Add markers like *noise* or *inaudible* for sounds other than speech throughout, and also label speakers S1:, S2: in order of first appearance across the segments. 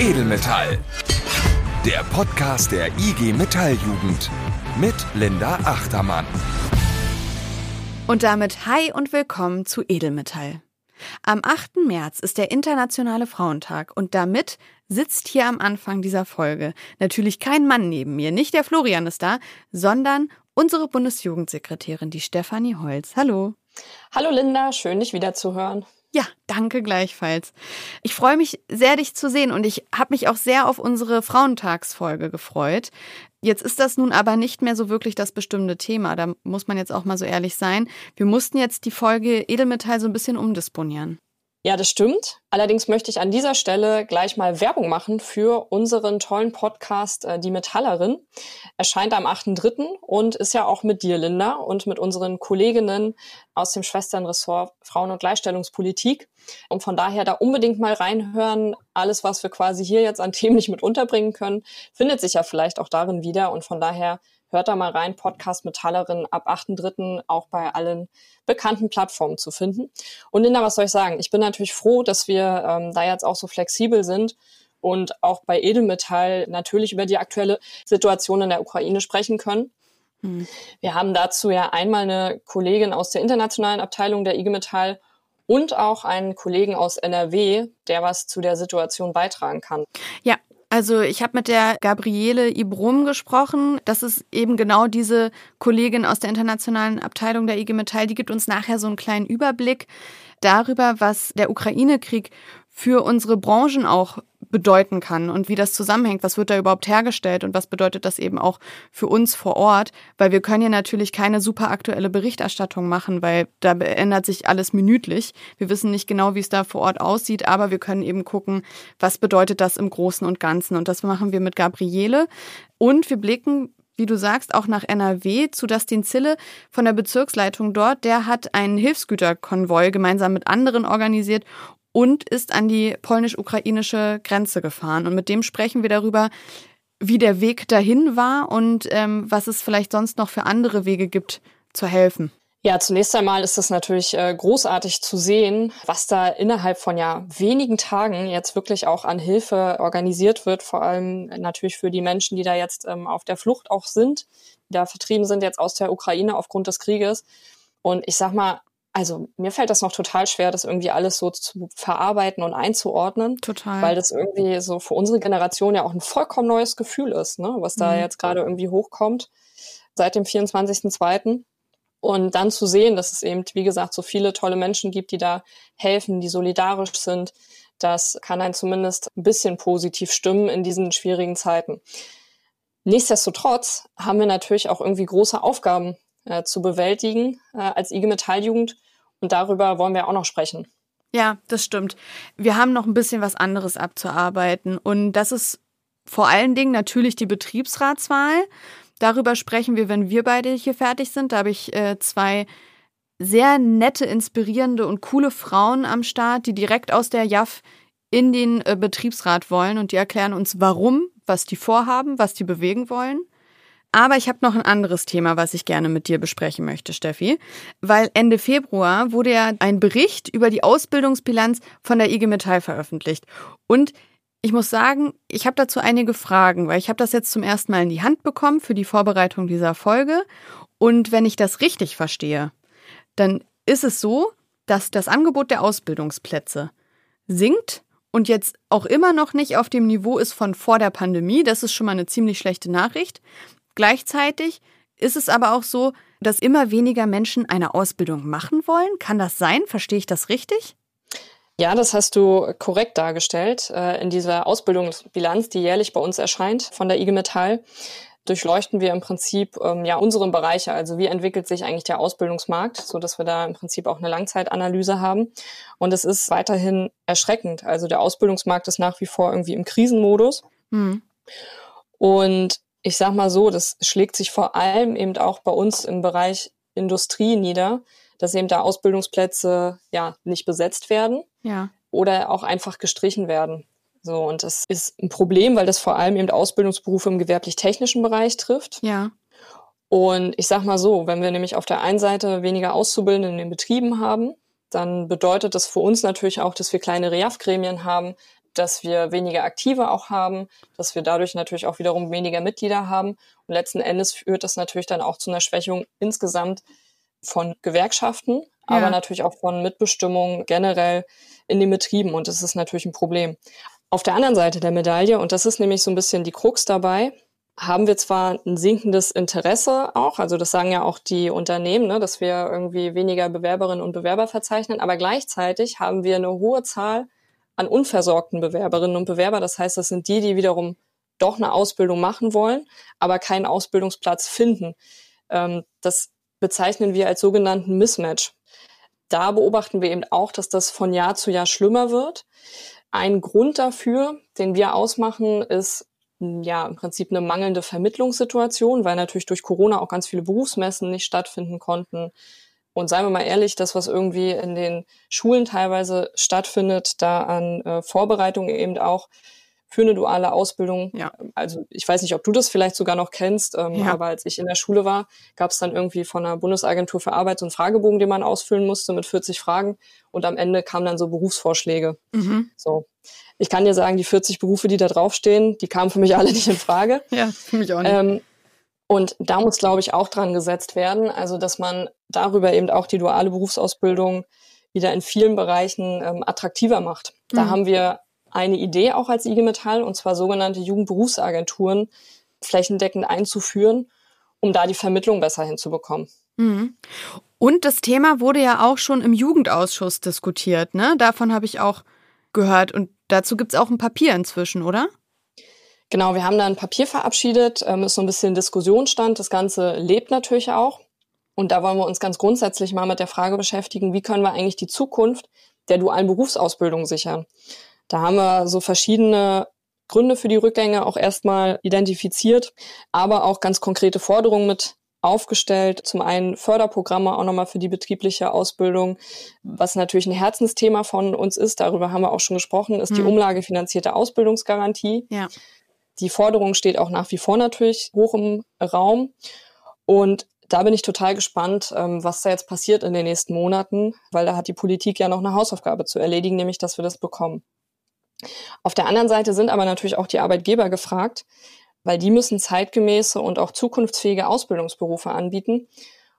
S1: Edelmetall. Der Podcast der IG Metalljugend mit Linda Achtermann.
S2: Und damit hi und willkommen zu Edelmetall. Am 8. März ist der Internationale Frauentag und damit sitzt hier am Anfang dieser Folge natürlich kein Mann neben mir, nicht der Florian ist da, sondern unsere Bundesjugendsekretärin, die Stefanie Holz. Hallo.
S3: Hallo Linda, schön dich wieder zu hören.
S2: Ja, danke gleichfalls. Ich freue mich sehr, dich zu sehen und ich habe mich auch sehr auf unsere Frauentagsfolge gefreut. Jetzt ist das nun aber nicht mehr so wirklich das bestimmte Thema. Da muss man jetzt auch mal so ehrlich sein. Wir mussten jetzt die Folge Edelmetall so ein bisschen umdisponieren.
S3: Ja, das stimmt. Allerdings möchte ich an dieser Stelle gleich mal Werbung machen für unseren tollen Podcast äh, Die Metallerin. Erscheint am 8.3. und ist ja auch mit dir, Linda, und mit unseren Kolleginnen aus dem Schwesternressort Frauen- und Gleichstellungspolitik. Und von daher da unbedingt mal reinhören. Alles, was wir quasi hier jetzt an Themen nicht mit unterbringen können, findet sich ja vielleicht auch darin wieder. Und von daher hört da mal rein. Podcast Metallerin ab 8.3. auch bei allen bekannten Plattformen zu finden. Und Linda, was soll ich sagen? Ich bin natürlich froh, dass wir ähm, da jetzt auch so flexibel sind und auch bei Edelmetall natürlich über die aktuelle Situation in der Ukraine sprechen können. Hm. Wir haben dazu ja einmal eine Kollegin aus der internationalen Abteilung der IG Metall und auch einen Kollegen aus NRW, der was zu der Situation beitragen kann.
S2: Ja, also ich habe mit der Gabriele Ibrum gesprochen. Das ist eben genau diese Kollegin aus der internationalen Abteilung der IG Metall. Die gibt uns nachher so einen kleinen Überblick darüber, was der Ukraine-Krieg für unsere Branchen auch bedeuten kann und wie das zusammenhängt. Was wird da überhaupt hergestellt und was bedeutet das eben auch für uns vor Ort? Weil wir können ja natürlich keine super aktuelle Berichterstattung machen, weil da ändert sich alles minütlich. Wir wissen nicht genau, wie es da vor Ort aussieht, aber wir können eben gucken, was bedeutet das im Großen und Ganzen. Und das machen wir mit Gabriele. Und wir blicken wie du sagst, auch nach NRW zu Dustin Zille von der Bezirksleitung dort. Der hat einen Hilfsgüterkonvoi gemeinsam mit anderen organisiert und ist an die polnisch-ukrainische Grenze gefahren. Und mit dem sprechen wir darüber, wie der Weg dahin war und ähm, was es vielleicht sonst noch für andere Wege gibt, zu helfen.
S3: Ja, zunächst einmal ist es natürlich äh, großartig zu sehen, was da innerhalb von ja wenigen Tagen jetzt wirklich auch an Hilfe organisiert wird, vor allem natürlich für die Menschen, die da jetzt ähm, auf der Flucht auch sind, die da vertrieben sind jetzt aus der Ukraine aufgrund des Krieges. Und ich sag mal, also mir fällt das noch total schwer, das irgendwie alles so zu verarbeiten und einzuordnen.
S2: Total.
S3: Weil das irgendwie so für unsere Generation ja auch ein vollkommen neues Gefühl ist, ne? was da mhm. jetzt gerade irgendwie hochkommt seit dem 24.02. Und dann zu sehen, dass es eben, wie gesagt, so viele tolle Menschen gibt, die da helfen, die solidarisch sind, das kann einen zumindest ein bisschen positiv stimmen in diesen schwierigen Zeiten. Nichtsdestotrotz haben wir natürlich auch irgendwie große Aufgaben äh, zu bewältigen äh, als IG Metalljugend. Und darüber wollen wir auch noch sprechen.
S2: Ja, das stimmt. Wir haben noch ein bisschen was anderes abzuarbeiten. Und das ist vor allen Dingen natürlich die Betriebsratswahl. Darüber sprechen wir, wenn wir beide hier fertig sind. Da habe ich äh, zwei sehr nette, inspirierende und coole Frauen am Start, die direkt aus der JAF in den äh, Betriebsrat wollen und die erklären uns, warum, was die vorhaben, was die bewegen wollen. Aber ich habe noch ein anderes Thema, was ich gerne mit dir besprechen möchte, Steffi. Weil Ende Februar wurde ja ein Bericht über die Ausbildungsbilanz von der IG Metall veröffentlicht. Und ich muss sagen, ich habe dazu einige Fragen, weil ich habe das jetzt zum ersten Mal in die Hand bekommen für die Vorbereitung dieser Folge. Und wenn ich das richtig verstehe, dann ist es so, dass das Angebot der Ausbildungsplätze sinkt und jetzt auch immer noch nicht auf dem Niveau ist von vor der Pandemie. Das ist schon mal eine ziemlich schlechte Nachricht. Gleichzeitig ist es aber auch so, dass immer weniger Menschen eine Ausbildung machen wollen. Kann das sein? Verstehe ich das richtig?
S3: Ja, das hast du korrekt dargestellt. Äh, in dieser Ausbildungsbilanz, die jährlich bei uns erscheint von der IG Metall, durchleuchten wir im Prinzip ähm, ja unsere Bereiche. Also wie entwickelt sich eigentlich der Ausbildungsmarkt, so dass wir da im Prinzip auch eine Langzeitanalyse haben. Und es ist weiterhin erschreckend. Also der Ausbildungsmarkt ist nach wie vor irgendwie im Krisenmodus. Mhm. Und ich sag mal so, das schlägt sich vor allem eben auch bei uns im Bereich Industrie nieder, dass eben da Ausbildungsplätze ja nicht besetzt werden
S2: ja.
S3: oder auch einfach gestrichen werden. So, und das ist ein Problem, weil das vor allem eben Ausbildungsberufe im gewerblich-technischen Bereich trifft.
S2: Ja.
S3: Und ich sag mal so, wenn wir nämlich auf der einen Seite weniger Auszubildende in den Betrieben haben, dann bedeutet das für uns natürlich auch, dass wir kleine REAF-Gremien haben, dass wir weniger Aktive auch haben, dass wir dadurch natürlich auch wiederum weniger Mitglieder haben. Und letzten Endes führt das natürlich dann auch zu einer Schwächung insgesamt von Gewerkschaften, ja. aber natürlich auch von Mitbestimmung generell in den Betrieben. Und das ist natürlich ein Problem. Auf der anderen Seite der Medaille, und das ist nämlich so ein bisschen die Krux dabei, haben wir zwar ein sinkendes Interesse auch, also das sagen ja auch die Unternehmen, ne, dass wir irgendwie weniger Bewerberinnen und Bewerber verzeichnen, aber gleichzeitig haben wir eine hohe Zahl an unversorgten Bewerberinnen und Bewerber. Das heißt, das sind die, die wiederum doch eine Ausbildung machen wollen, aber keinen Ausbildungsplatz finden. Ähm, das bezeichnen wir als sogenannten Mismatch. Da beobachten wir eben auch, dass das von Jahr zu Jahr schlimmer wird. Ein Grund dafür, den wir ausmachen, ist ja im Prinzip eine mangelnde Vermittlungssituation, weil natürlich durch Corona auch ganz viele Berufsmessen nicht stattfinden konnten. Und seien wir mal ehrlich, das, was irgendwie in den Schulen teilweise stattfindet, da an äh, Vorbereitungen eben auch für eine duale Ausbildung. Ja. Also ich weiß nicht, ob du das vielleicht sogar noch kennst, ähm, ja. aber als ich in der Schule war, gab es dann irgendwie von der Bundesagentur für Arbeit so einen Fragebogen, den man ausfüllen musste mit 40 Fragen und am Ende kamen dann so Berufsvorschläge. Mhm. So. Ich kann dir sagen, die 40 Berufe, die da draufstehen, die kamen für mich alle nicht in Frage. *laughs*
S2: Ja, für mich auch nicht.
S3: Ähm, und da muss, glaube ich, auch dran gesetzt werden, also dass man darüber eben auch die duale Berufsausbildung wieder in vielen Bereichen ähm, attraktiver macht. Da mhm. haben wir eine Idee auch als IG Metall, und zwar sogenannte Jugendberufsagenturen flächendeckend einzuführen, um da die Vermittlung besser hinzubekommen.
S2: Mhm. Und das Thema wurde ja auch schon im Jugendausschuss diskutiert, ne? Davon habe ich auch gehört. Und dazu gibt es auch ein Papier inzwischen, oder?
S3: Genau, wir haben da ein Papier verabschiedet, ähm, ist so ein bisschen Diskussionsstand. Das Ganze lebt natürlich auch. Und da wollen wir uns ganz grundsätzlich mal mit der Frage beschäftigen, wie können wir eigentlich die Zukunft der dualen Berufsausbildung sichern? Da haben wir so verschiedene Gründe für die Rückgänge auch erstmal identifiziert, aber auch ganz konkrete Forderungen mit aufgestellt. Zum einen Förderprogramme auch nochmal für die betriebliche Ausbildung, was natürlich ein Herzensthema von uns ist. Darüber haben wir auch schon gesprochen, ist mhm. die umlagefinanzierte Ausbildungsgarantie. Ja. Die Forderung steht auch nach wie vor natürlich hoch im Raum. Und da bin ich total gespannt, ähm, was da jetzt passiert in den nächsten Monaten, weil da hat die Politik ja noch eine Hausaufgabe zu erledigen, nämlich dass wir das bekommen. Auf der anderen Seite sind aber natürlich auch die Arbeitgeber gefragt, weil die müssen zeitgemäße und auch zukunftsfähige Ausbildungsberufe anbieten.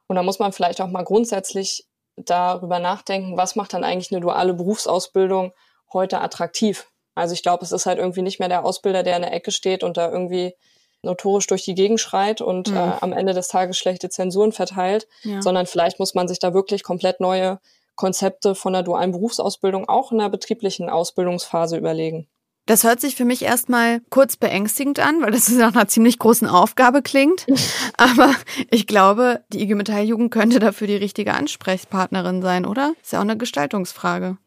S3: Und da muss man vielleicht auch mal grundsätzlich darüber nachdenken, was macht dann eigentlich eine duale Berufsausbildung heute attraktiv? Also ich glaube, es ist halt irgendwie nicht mehr der Ausbilder, der in der Ecke steht und da irgendwie notorisch durch die Gegend schreit und mhm. äh, am Ende des Tages schlechte Zensuren verteilt, ja. sondern vielleicht muss man sich da wirklich komplett neue Konzepte von der dualen Berufsausbildung auch in der betrieblichen Ausbildungsphase überlegen.
S2: Das hört sich für mich erstmal kurz beängstigend an, weil das *laughs* nach einer ziemlich großen Aufgabe klingt. *laughs* Aber ich glaube, die IG Metall Jugend könnte dafür die richtige Ansprechpartnerin sein, oder? Ist ja auch eine Gestaltungsfrage.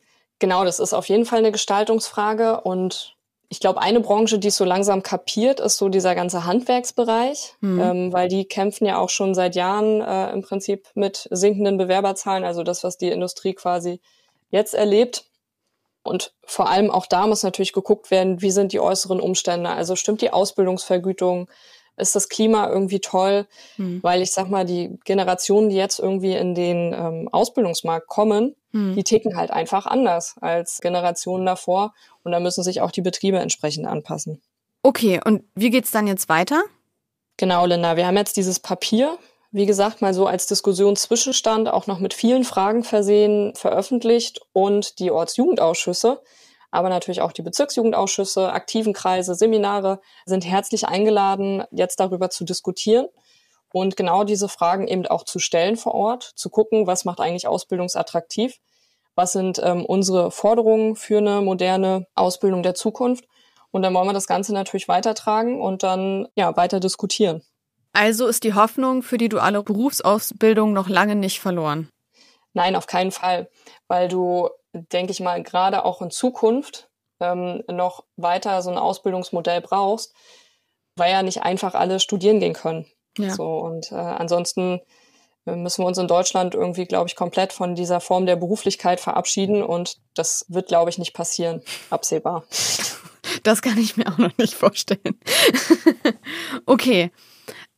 S3: Genau, das ist auf jeden Fall eine Gestaltungsfrage und ich glaube, eine Branche, die es so langsam kapiert, ist so dieser ganze Handwerksbereich, mhm. ähm, weil die kämpfen ja auch schon seit Jahren äh, im Prinzip mit sinkenden Bewerberzahlen, also das, was die Industrie quasi jetzt erlebt. Und vor allem auch da muss natürlich geguckt werden, wie sind die äußeren Umstände. Also stimmt die Ausbildungsvergütung, ist das Klima irgendwie toll, mhm. weil ich sag mal, die Generationen, die jetzt irgendwie in den ähm, Ausbildungsmarkt kommen, mhm. die ticken halt einfach anders als Generationen davor und da müssen sich auch die Betriebe entsprechend anpassen.
S2: Okay, und wie geht's dann jetzt weiter?
S3: Genau, Linda, wir haben jetzt dieses Papier, wie gesagt, mal so als Diskussionszwischenstand auch noch mit vielen Fragen versehen, veröffentlicht und die Ortsjugendausschüsse aber natürlich auch die Bezirksjugendausschüsse, aktiven Kreise, Seminare sind herzlich eingeladen, jetzt darüber zu diskutieren und genau diese Fragen eben auch zu stellen vor Ort, zu gucken, was macht eigentlich Ausbildungsattraktiv, was sind ähm, unsere Forderungen für eine moderne Ausbildung der Zukunft. Und dann wollen wir das Ganze natürlich weitertragen und dann ja weiter diskutieren.
S2: Also ist die Hoffnung für die duale Berufsausbildung noch lange nicht verloren.
S3: Nein, auf keinen Fall, weil du denke ich mal, gerade auch in Zukunft ähm, noch weiter so ein Ausbildungsmodell brauchst, weil ja nicht einfach alle studieren gehen können. Ja. So, und äh, ansonsten äh, müssen wir uns in Deutschland irgendwie, glaube ich, komplett von dieser Form der Beruflichkeit verabschieden und das wird, glaube ich, nicht passieren, *laughs* absehbar.
S2: Das kann ich mir auch noch nicht vorstellen. *laughs* okay,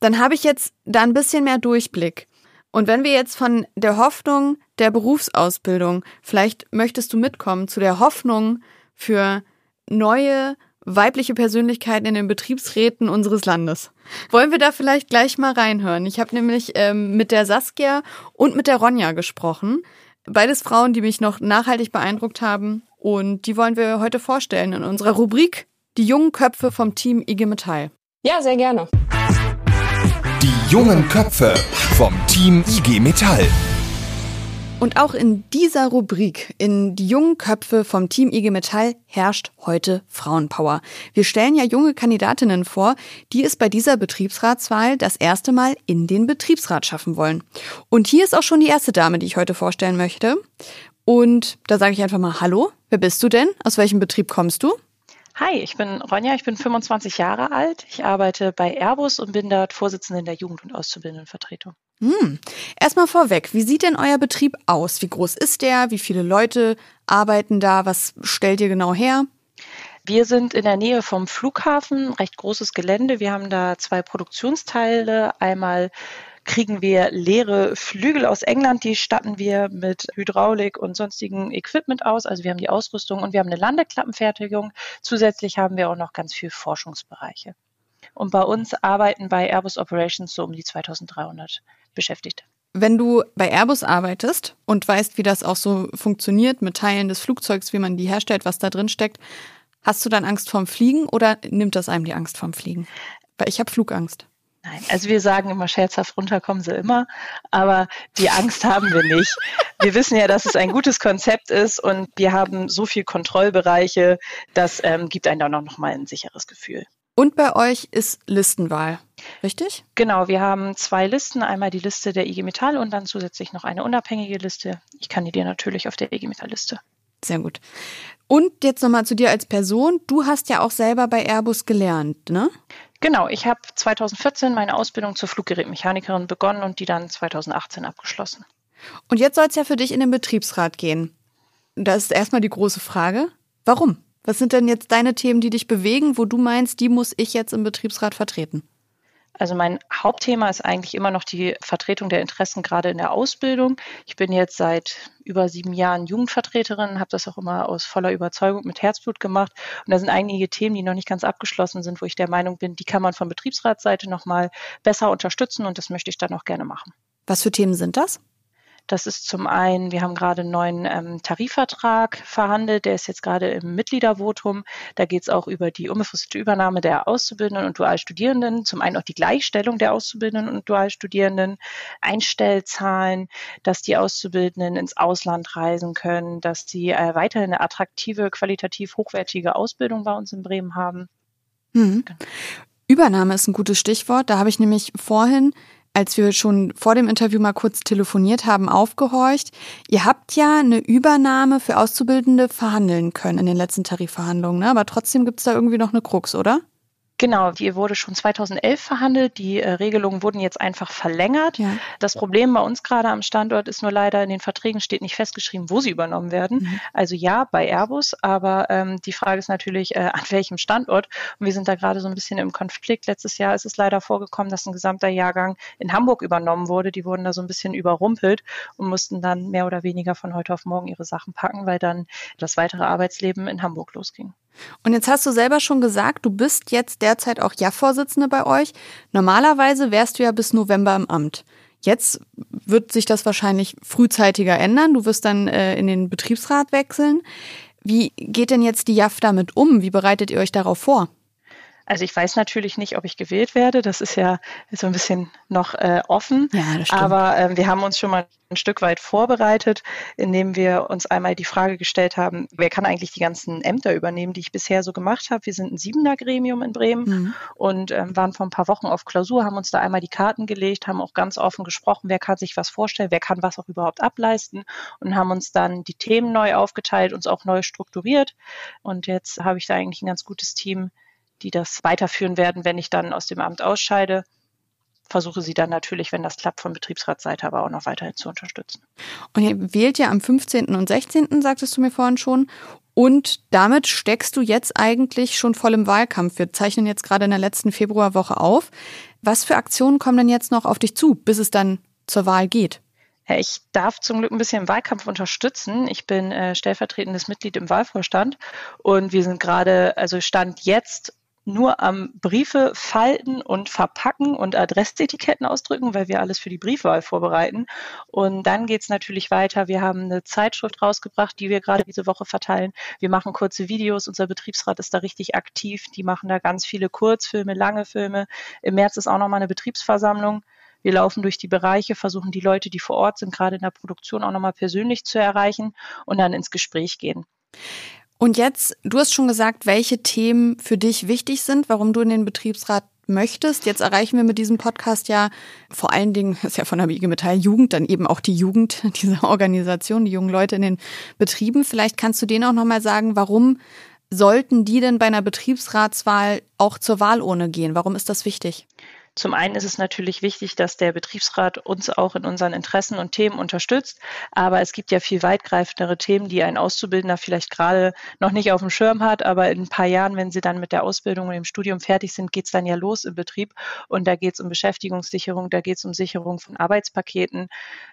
S2: dann habe ich jetzt da ein bisschen mehr Durchblick. Und wenn wir jetzt von der Hoffnung der Berufsausbildung, vielleicht möchtest du mitkommen zu der Hoffnung für neue weibliche Persönlichkeiten in den Betriebsräten unseres Landes. Wollen wir da vielleicht gleich mal reinhören? Ich habe nämlich ähm, mit der Saskia und mit der Ronja gesprochen. Beides Frauen, die mich noch nachhaltig beeindruckt haben. Und die wollen wir heute vorstellen in unserer Rubrik Die jungen Köpfe vom Team IG Metall.
S3: Ja, sehr gerne.
S1: Die jungen Köpfe vom Team IG Metall.
S2: Und auch in dieser Rubrik, in die jungen Köpfe vom Team IG Metall, herrscht heute Frauenpower. Wir stellen ja junge Kandidatinnen vor, die es bei dieser Betriebsratswahl das erste Mal in den Betriebsrat schaffen wollen. Und hier ist auch schon die erste Dame, die ich heute vorstellen möchte. Und da sage ich einfach mal Hallo. Wer bist du denn? Aus welchem Betrieb kommst du?
S4: Hi, ich bin Ronja, ich bin 25 Jahre alt. Ich arbeite bei Airbus und bin dort Vorsitzende der Jugend- und Auszubildendenvertretung.
S2: Hm. Erstmal vorweg, wie sieht denn euer Betrieb aus? Wie groß ist der? Wie viele Leute arbeiten da? Was stellt ihr genau her?
S4: Wir sind in der Nähe vom Flughafen, recht großes Gelände. Wir haben da zwei Produktionsteile. Einmal kriegen wir leere Flügel aus England, die statten wir mit Hydraulik und sonstigen Equipment aus. Also wir haben die Ausrüstung und wir haben eine Landeklappenfertigung. Zusätzlich haben wir auch noch ganz viel Forschungsbereiche. Und bei uns arbeiten bei Airbus Operations so um die 2300 Beschäftigte.
S2: Wenn du bei Airbus arbeitest und weißt, wie das auch so funktioniert mit Teilen des Flugzeugs, wie man die herstellt, was da drin steckt, hast du dann Angst vorm Fliegen oder nimmt das einem die Angst vorm Fliegen? Weil ich habe Flugangst.
S4: Nein, also wir sagen immer scherzhaft, runterkommen sie immer, aber die Angst haben wir nicht. Wir wissen ja, dass es ein gutes Konzept ist und wir haben so viele Kontrollbereiche, das ähm, gibt einem dann auch nochmal ein sicheres Gefühl.
S2: Und bei euch ist Listenwahl, richtig?
S4: Genau, wir haben zwei Listen, einmal die Liste der IG Metall und dann zusätzlich noch eine unabhängige Liste. Ich kandidiere natürlich auf der IG Metall Liste.
S2: Sehr gut. Und jetzt nochmal zu dir als Person. Du hast ja auch selber bei Airbus gelernt, ne?
S4: Genau, ich habe 2014 meine Ausbildung zur Fluggerätmechanikerin begonnen und die dann 2018 abgeschlossen.
S2: Und jetzt soll es ja für dich in den Betriebsrat gehen. Da ist erstmal die große Frage, warum? Was sind denn jetzt deine Themen, die dich bewegen, wo du meinst, die muss ich jetzt im Betriebsrat vertreten?
S4: Also mein Hauptthema ist eigentlich immer noch die Vertretung der Interessen gerade in der Ausbildung. Ich bin jetzt seit über sieben Jahren Jugendvertreterin, habe das auch immer aus voller Überzeugung mit Herzblut gemacht. Und da sind einige Themen, die noch nicht ganz abgeschlossen sind, wo ich der Meinung bin, die kann man von Betriebsratsseite nochmal besser unterstützen und das möchte ich dann auch gerne machen.
S2: Was für Themen sind das?
S4: Das ist zum einen, wir haben gerade einen neuen ähm, Tarifvertrag verhandelt, der ist jetzt gerade im Mitgliedervotum. Da geht es auch über die unbefristete Übernahme der Auszubildenden und Dualstudierenden, zum einen auch die Gleichstellung der Auszubildenden und Dualstudierenden, Einstellzahlen, dass die Auszubildenden ins Ausland reisen können, dass sie äh, weiterhin eine attraktive, qualitativ hochwertige Ausbildung bei uns in Bremen haben.
S2: Mhm. Übernahme ist ein gutes Stichwort. Da habe ich nämlich vorhin als wir schon vor dem Interview mal kurz telefoniert haben, aufgehorcht. Ihr habt ja eine Übernahme für Auszubildende verhandeln können in den letzten Tarifverhandlungen, ne? aber trotzdem gibt's da irgendwie noch eine Krux, oder?
S4: Genau, die wurde schon 2011 verhandelt. Die äh, Regelungen wurden jetzt einfach verlängert. Ja. Das Problem bei uns gerade am Standort ist nur leider, in den Verträgen steht nicht festgeschrieben, wo sie übernommen werden. Mhm. Also ja, bei Airbus, aber ähm, die Frage ist natürlich, äh, an welchem Standort. Und wir sind da gerade so ein bisschen im Konflikt. Letztes Jahr ist es leider vorgekommen, dass ein gesamter Jahrgang in Hamburg übernommen wurde. Die wurden da so ein bisschen überrumpelt und mussten dann mehr oder weniger von heute auf morgen ihre Sachen packen, weil dann das weitere Arbeitsleben in Hamburg losging.
S2: Und jetzt hast du selber schon gesagt, du bist jetzt derzeit auch Ja-Vorsitzende bei euch. Normalerweise wärst du ja bis November im Amt. Jetzt wird sich das wahrscheinlich frühzeitiger ändern. Du wirst dann äh, in den Betriebsrat wechseln. Wie geht denn jetzt die JAF damit um? Wie bereitet ihr euch darauf vor?
S4: Also ich weiß natürlich nicht, ob ich gewählt werde. Das ist ja so ein bisschen noch äh, offen.
S2: Ja, das stimmt.
S4: Aber äh, wir haben uns schon mal ein Stück weit vorbereitet, indem wir uns einmal die Frage gestellt haben, wer kann eigentlich die ganzen Ämter übernehmen, die ich bisher so gemacht habe. Wir sind ein siebener Gremium in Bremen mhm. und ähm, waren vor ein paar Wochen auf Klausur, haben uns da einmal die Karten gelegt, haben auch ganz offen gesprochen, wer kann sich was vorstellen, wer kann was auch überhaupt ableisten und haben uns dann die Themen neu aufgeteilt, uns auch neu strukturiert. Und jetzt habe ich da eigentlich ein ganz gutes Team, die das weiterführen werden, wenn ich dann aus dem Amt ausscheide. Versuche sie dann natürlich, wenn das klappt, von Betriebsratsseite aber auch noch weiterhin zu unterstützen.
S2: Und ihr wählt ja am 15. und 16., sagtest du mir vorhin schon. Und damit steckst du jetzt eigentlich schon voll im Wahlkampf. Wir zeichnen jetzt gerade in der letzten Februarwoche auf. Was für Aktionen kommen denn jetzt noch auf dich zu, bis es dann zur Wahl geht?
S4: Ich darf zum Glück ein bisschen im Wahlkampf unterstützen. Ich bin äh, stellvertretendes Mitglied im Wahlvorstand und wir sind gerade, also Stand jetzt nur am Briefe falten und verpacken und Adressetiketten ausdrücken, weil wir alles für die Briefwahl vorbereiten. Und dann geht's natürlich weiter. Wir haben eine Zeitschrift rausgebracht, die wir gerade diese Woche verteilen. Wir machen kurze Videos. Unser Betriebsrat ist da richtig aktiv. Die machen da ganz viele Kurzfilme, lange Filme. Im März ist auch nochmal eine Betriebsversammlung. Wir laufen durch die Bereiche, versuchen die Leute, die vor Ort sind, gerade in der Produktion auch nochmal persönlich zu erreichen und dann ins Gespräch gehen.
S2: Und jetzt, du hast schon gesagt, welche Themen für dich wichtig sind, warum du in den Betriebsrat möchtest. Jetzt erreichen wir mit diesem Podcast ja vor allen Dingen, *laughs* ist ja von der IG Metall Jugend, dann eben auch die Jugend *laughs* dieser Organisation, die jungen Leute in den Betrieben. Vielleicht kannst du denen auch nochmal sagen, warum sollten die denn bei einer Betriebsratswahl auch zur Wahlurne gehen? Warum ist das wichtig?
S4: Zum einen ist es natürlich wichtig, dass der Betriebsrat uns auch in unseren Interessen und Themen unterstützt. Aber es gibt ja viel weitgreifendere Themen, die ein Auszubildender vielleicht gerade noch nicht auf dem Schirm hat. Aber in ein paar Jahren, wenn sie dann mit der Ausbildung und dem Studium fertig sind, geht es dann ja los im Betrieb. Und da geht es um Beschäftigungssicherung, da geht es um Sicherung von Arbeitspaketen.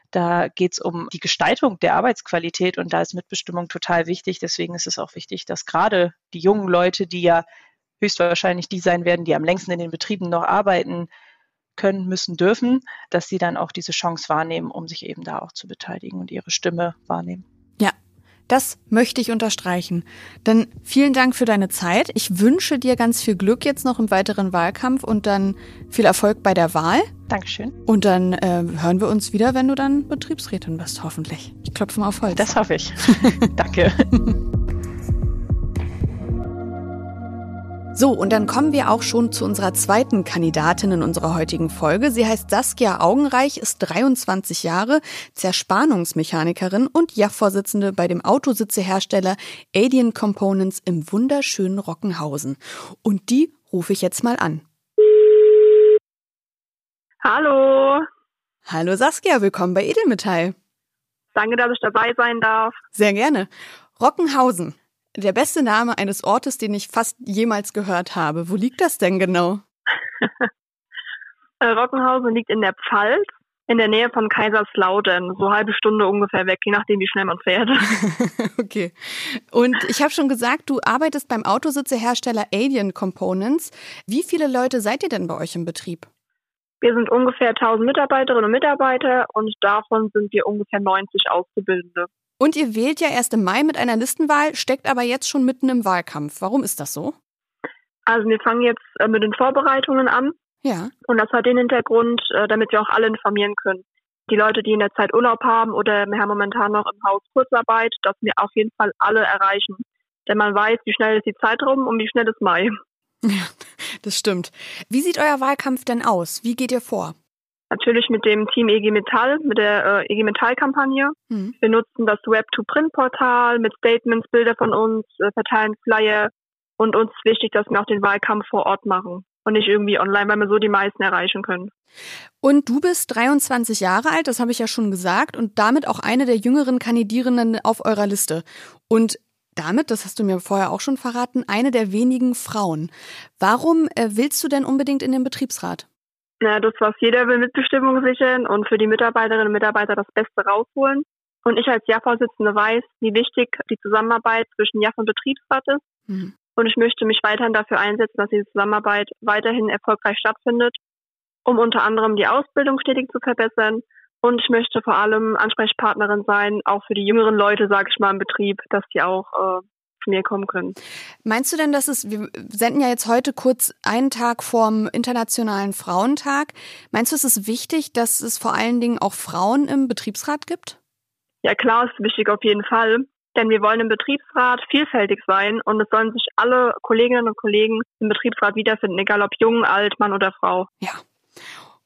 S4: Da geht es um die Gestaltung der Arbeitsqualität und da ist Mitbestimmung total wichtig. Deswegen ist es auch wichtig, dass gerade die jungen Leute, die ja höchstwahrscheinlich die sein werden, die am längsten in den Betrieben noch arbeiten können, müssen, dürfen, dass sie dann auch diese Chance wahrnehmen, um sich eben da auch zu beteiligen und ihre Stimme wahrnehmen.
S2: Ja, das möchte ich unterstreichen. Dann vielen Dank für deine Zeit. Ich wünsche dir ganz viel Glück jetzt noch im weiteren Wahlkampf und dann viel Erfolg bei der Wahl.
S4: Dankeschön.
S2: Und dann äh, hören wir uns wieder, wenn du dann Betriebsrätin bist, hoffentlich. Ich klopfe mal auf Holz.
S4: Das hoffe ich. *laughs* Danke. *laughs*
S2: So, und dann kommen wir auch schon zu unserer zweiten Kandidatin in unserer heutigen Folge. Sie heißt Saskia Augenreich, ist 23 Jahre, Zerspannungsmechanikerin und JAF-Vorsitzende bei dem Autositzehersteller Adient Components im wunderschönen Rockenhausen. Und die rufe ich jetzt mal an.
S5: Hallo.
S2: Hallo Saskia, willkommen bei Edelmetall.
S5: Danke, dass ich dabei sein darf.
S2: Sehr gerne. Rockenhausen. Der beste Name eines Ortes, den ich fast jemals gehört habe. Wo liegt das denn genau? *laughs*
S5: Äh, Rockenhausen liegt in der Pfalz, in der Nähe von Kaiserslautern, so eine halbe Stunde ungefähr weg, je nachdem, wie schnell man fährt. *laughs*
S2: okay. Und ich habe schon gesagt, du arbeitest beim Autositzehersteller Alien Components. Wie viele Leute seid ihr denn bei euch im Betrieb?
S5: Wir sind ungefähr 1000 Mitarbeiterinnen und Mitarbeiter und davon sind wir ungefähr 90 Auszubildende.
S2: Und ihr wählt ja erst im Mai mit einer Listenwahl, steckt aber jetzt schon mitten im Wahlkampf. Warum ist das so?
S5: Also wir fangen jetzt äh, mit den Vorbereitungen an.
S2: Ja.
S5: Und das hat den Hintergrund, äh, damit wir auch alle informieren können. Die Leute, die in der Zeit Urlaub haben oder wir haben momentan noch im Haus Kurzarbeit, dass wir auf jeden Fall alle erreichen. Denn man weiß, wie schnell ist die Zeit rum und wie schnell ist Mai.
S2: Ja, *laughs* das stimmt. Wie sieht euer Wahlkampf denn aus? Wie geht ihr vor?
S5: Natürlich mit dem Team EG Metall, mit der äh, EG Metall-Kampagne. Mhm. Wir nutzen das Web-to-Print-Portal mit Statements, Bilder von uns, äh, verteilen Flyer und uns ist wichtig, dass wir auch den Wahlkampf vor Ort machen und nicht irgendwie online, weil wir so die meisten erreichen können.
S2: Und du bist 23 Jahre alt, das habe ich ja schon gesagt, und damit auch eine der jüngeren Kandidierenden auf eurer Liste. Und damit, das hast du mir vorher auch schon verraten, eine der wenigen Frauen. Warum äh, willst du denn unbedingt in den Betriebsrat?
S5: Ja, das, was jeder will, Mitbestimmung sichern und für die Mitarbeiterinnen und Mitarbeiter das Beste rausholen. Und ich als JAF-Vorsitzende weiß, wie wichtig die Zusammenarbeit zwischen JAF und Betriebsrat ist. Mhm. Und ich möchte mich weiterhin dafür einsetzen, dass diese Zusammenarbeit weiterhin erfolgreich stattfindet, um unter anderem die Ausbildung stetig zu verbessern. Und ich möchte vor allem Ansprechpartnerin sein, auch für die jüngeren Leute, sage ich mal, im Betrieb, dass die auch äh, mir kommen können.
S2: Meinst du denn, dass es, wir senden ja jetzt heute kurz einen Tag vorm Internationalen Frauentag. Meinst du, es ist wichtig, dass es vor allen Dingen auch Frauen im Betriebsrat gibt?
S5: Ja, klar, ist wichtig auf jeden Fall. Denn wir wollen im Betriebsrat vielfältig sein und es sollen sich alle Kolleginnen und Kollegen im Betriebsrat wiederfinden, egal ob jung, alt, Mann oder Frau.
S2: Ja.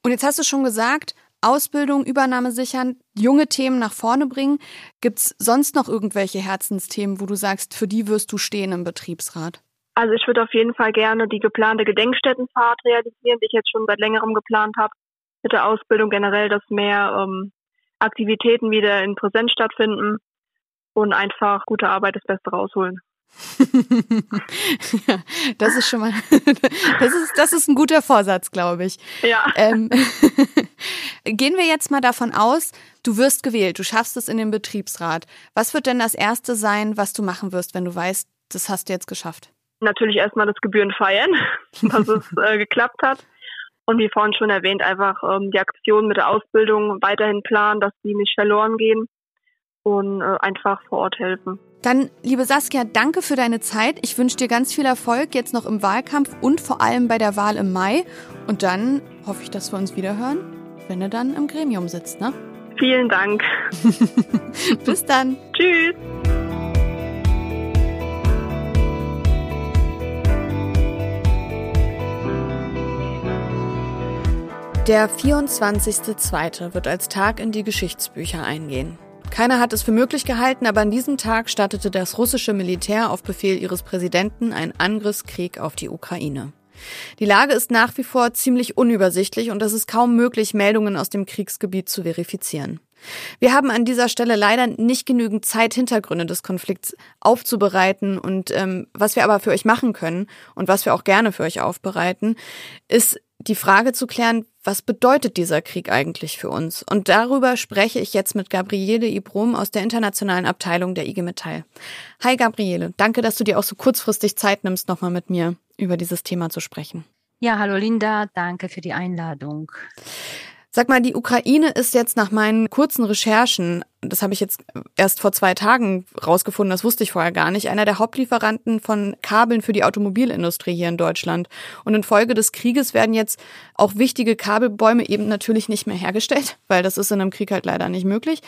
S2: Und jetzt hast du schon gesagt, Ausbildung, Übernahme sichern, junge Themen nach vorne bringen. Gibt es sonst noch irgendwelche Herzensthemen, wo du sagst, für die wirst du stehen im Betriebsrat?
S5: Also ich würde auf jeden Fall gerne die geplante Gedenkstättenfahrt realisieren, die ich jetzt schon seit längerem geplant habe. Mit der Ausbildung generell, dass mehr ähm, Aktivitäten wieder in Präsenz stattfinden und einfach gute Arbeit das Beste rausholen.
S2: Ja, *laughs* das ist schon mal, *laughs* das ist, das ist ein guter Vorsatz, glaube ich.
S5: Ja.
S2: Ähm, *laughs* gehen wir jetzt mal davon aus, du wirst gewählt, du schaffst es in den Betriebsrat. Was wird denn das Erste sein, was du machen wirst, wenn du weißt, das hast du jetzt geschafft?
S5: Natürlich erstmal das Gebühren feiern, dass es äh, geklappt hat. Und wie vorhin schon erwähnt, einfach ähm, die Aktion mit der Ausbildung weiterhin planen, dass die nicht verloren gehen und äh, einfach vor Ort helfen.
S2: Dann, liebe Saskia, danke für deine Zeit. Ich wünsche dir ganz viel Erfolg jetzt noch im Wahlkampf und vor allem bei der Wahl im Mai. Und dann hoffe ich, dass wir uns wiederhören, wenn du dann im Gremium sitzt, ne?
S5: Vielen Dank. *laughs*
S2: Bis dann.
S5: Tschüss.
S2: Der 24.02. wird als Tag in die Geschichtsbücher eingehen. Keiner hat es für möglich gehalten, aber an diesem Tag startete das russische Militär auf Befehl ihres Präsidenten einen Angriffskrieg auf die Ukraine. Die Lage ist nach wie vor ziemlich unübersichtlich und es ist kaum möglich, Meldungen aus dem Kriegsgebiet zu verifizieren. Wir haben an dieser Stelle leider nicht genügend Zeit, Hintergründe des Konflikts aufzubereiten. Und ähm, was wir aber für euch machen können und was wir auch gerne für euch aufbereiten, ist die Frage zu klären, was bedeutet dieser Krieg eigentlich für uns? Und darüber spreche ich jetzt mit Gabriele Ibrom aus der internationalen Abteilung der IG Metall. Hi Gabriele, danke, dass du dir auch so kurzfristig Zeit nimmst, nochmal mit mir über dieses Thema zu sprechen.
S6: Ja, hallo Linda, danke für die Einladung.
S2: Sag mal, die Ukraine ist jetzt nach meinen kurzen Recherchen, das habe ich jetzt erst vor zwei Tagen rausgefunden, das wusste ich vorher gar nicht, einer der Hauptlieferanten von Kabeln für die Automobilindustrie hier in Deutschland. Und infolge des Krieges werden jetzt auch wichtige Kabelbäume eben natürlich nicht mehr hergestellt, weil das ist in einem Krieg halt leider nicht möglich.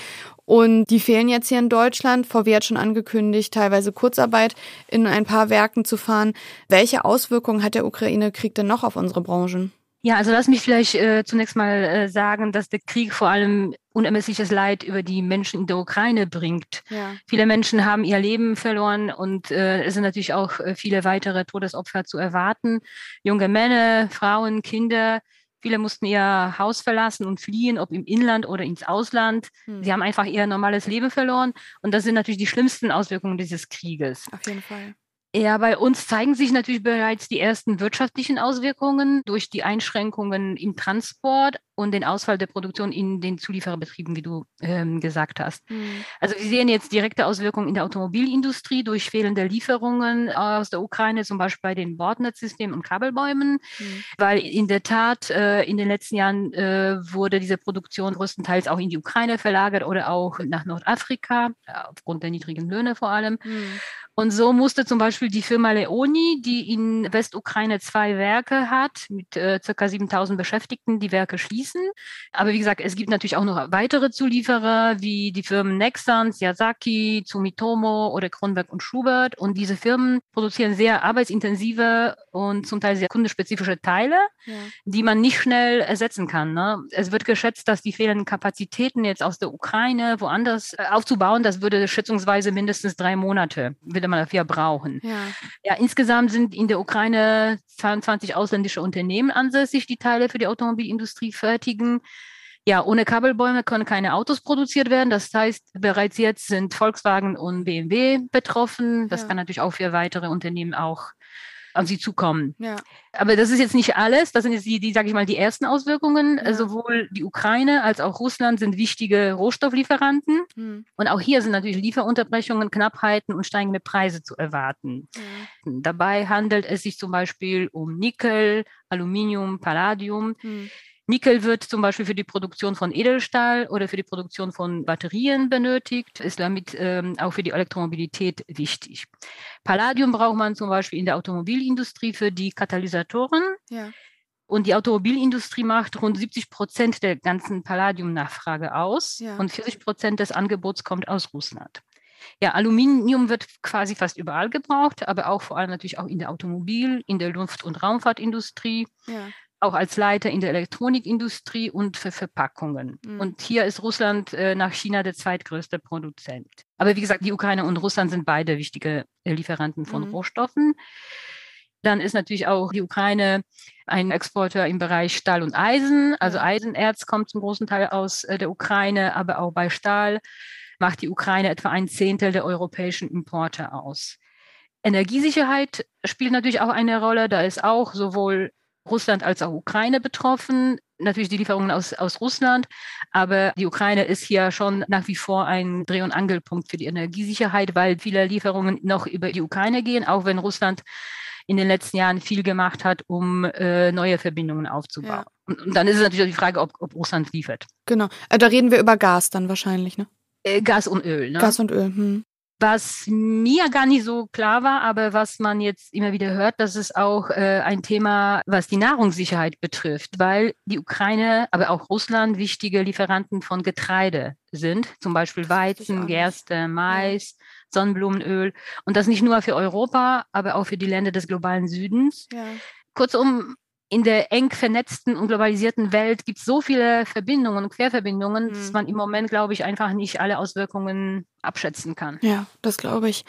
S2: Und die fehlen jetzt hier in Deutschland. VW hat schon angekündigt, teilweise Kurzarbeit in ein paar Werken zu fahren. Welche Auswirkungen hat der Ukraine-Krieg denn noch auf unsere Branchen?
S6: Ja, also lass mich vielleicht äh, zunächst mal äh, sagen, dass der Krieg vor allem unermessliches Leid über die Menschen in der Ukraine bringt. Ja. Viele Menschen haben ihr Leben verloren und äh, es sind natürlich auch äh, viele weitere Todesopfer zu erwarten. Junge Männer, Frauen, Kinder. Viele mussten ihr Haus verlassen und fliehen, ob im Inland oder ins Ausland. Hm. Sie haben einfach ihr normales Leben verloren. Und das sind natürlich die schlimmsten Auswirkungen dieses Krieges.
S2: Auf jeden Fall.
S6: Ja, bei uns zeigen sich natürlich bereits die ersten wirtschaftlichen Auswirkungen durch die Einschränkungen im Transport und den Ausfall der Produktion in den Zuliefererbetrieben, wie du ähm, gesagt hast. Mhm. Also wir sehen jetzt direkte Auswirkungen in der Automobilindustrie durch fehlende Lieferungen aus der Ukraine, zum Beispiel bei den Bordnetzsystemen und Kabelbäumen, mhm. weil in der Tat äh, in den letzten Jahren äh, wurde diese Produktion größtenteils auch in die Ukraine verlagert oder auch nach Nordafrika, aufgrund der niedrigen Löhne vor allem. Mhm. Und so musste zum Beispiel die Firma Leoni, die in Westukraine zwei Werke hat, mit äh, ca. 7000 Beschäftigten, die Werke schließen. Aber wie gesagt, es gibt natürlich auch noch weitere Zulieferer, wie die Firmen Nexans, Yasaki, Sumitomo oder Kronberg und Schubert. Und diese Firmen produzieren sehr arbeitsintensive und zum Teil sehr kundespezifische Teile, ja. die man nicht schnell ersetzen kann. Ne? Es wird geschätzt, dass die fehlenden Kapazitäten jetzt aus der Ukraine woanders äh, aufzubauen, das würde schätzungsweise mindestens drei Monate, würde man dafür brauchen. Ja. ja, insgesamt sind in der Ukraine 22 ausländische Unternehmen ansässig, die Teile für die Automobilindustrie fertigen. Ja, ohne Kabelbäume können keine Autos produziert werden. Das heißt, bereits jetzt sind Volkswagen und BMW betroffen. Das ja. kann natürlich auch für weitere Unternehmen auch auf sie zukommen. Ja. Aber das ist jetzt nicht alles. Das sind jetzt die, die sage ich mal, die ersten Auswirkungen. Ja. Sowohl die Ukraine als auch Russland sind wichtige Rohstofflieferanten. Mhm. Und auch hier sind natürlich Lieferunterbrechungen, Knappheiten und steigende Preise zu erwarten. Mhm. Dabei handelt es sich zum Beispiel um Nickel, Aluminium, Palladium. Mhm. Nickel wird zum Beispiel für die Produktion von Edelstahl oder für die Produktion von Batterien benötigt, ist damit ähm, auch für die Elektromobilität wichtig. Palladium braucht man zum Beispiel in der Automobilindustrie für die Katalysatoren. Ja. Und die Automobilindustrie macht rund 70 Prozent der ganzen Palladiumnachfrage aus ja. und 40 Prozent des Angebots kommt aus Russland. Ja, Aluminium wird quasi fast überall gebraucht, aber auch vor allem natürlich auch in der Automobil-, in der Luft- und Raumfahrtindustrie. Ja auch als Leiter in der Elektronikindustrie und für Verpackungen. Mhm. Und hier ist Russland äh, nach China der zweitgrößte Produzent. Aber wie gesagt, die Ukraine und Russland sind beide wichtige äh, Lieferanten von mhm. Rohstoffen. Dann ist natürlich auch die Ukraine ein Exporteur im Bereich Stahl und Eisen. Also Eisenerz kommt zum großen Teil aus äh, der Ukraine, aber auch bei Stahl macht die Ukraine etwa ein Zehntel der europäischen Importe aus. Energiesicherheit spielt natürlich auch eine Rolle. Da ist auch sowohl Russland als auch Ukraine betroffen. Natürlich die Lieferungen aus, aus Russland, aber die Ukraine ist hier schon nach wie vor ein Dreh- und Angelpunkt für die Energiesicherheit, weil viele Lieferungen noch über die Ukraine gehen, auch wenn Russland in den letzten Jahren viel gemacht hat, um äh, neue Verbindungen aufzubauen. Ja. Und, und, dann ist es natürlich die Frage, ob, ob Russland liefert.
S2: Genau. Äh, da reden wir über Gas dann wahrscheinlich, ne?
S6: Äh, Gas und Öl, ne?
S2: Gas und Öl, hm
S6: was mir gar nicht so klar war, aber was man jetzt immer wieder hört, das ist auch äh, ein Thema, was die Nahrungssicherheit betrifft, weil die Ukraine, aber auch Russland wichtige Lieferanten von Getreide sind, zum Beispiel Weizen, Gerste, Mais, ja. Sonnenblumenöl und das nicht nur für Europa, aber auch für die Länder des globalen Südens. Ja. Kurzum, in der eng vernetzten und globalisierten Welt gibt es so viele Verbindungen und Querverbindungen, mhm. dass man im Moment, glaube ich, einfach nicht alle Auswirkungen abschätzen kann.
S2: Ja, das glaube ich.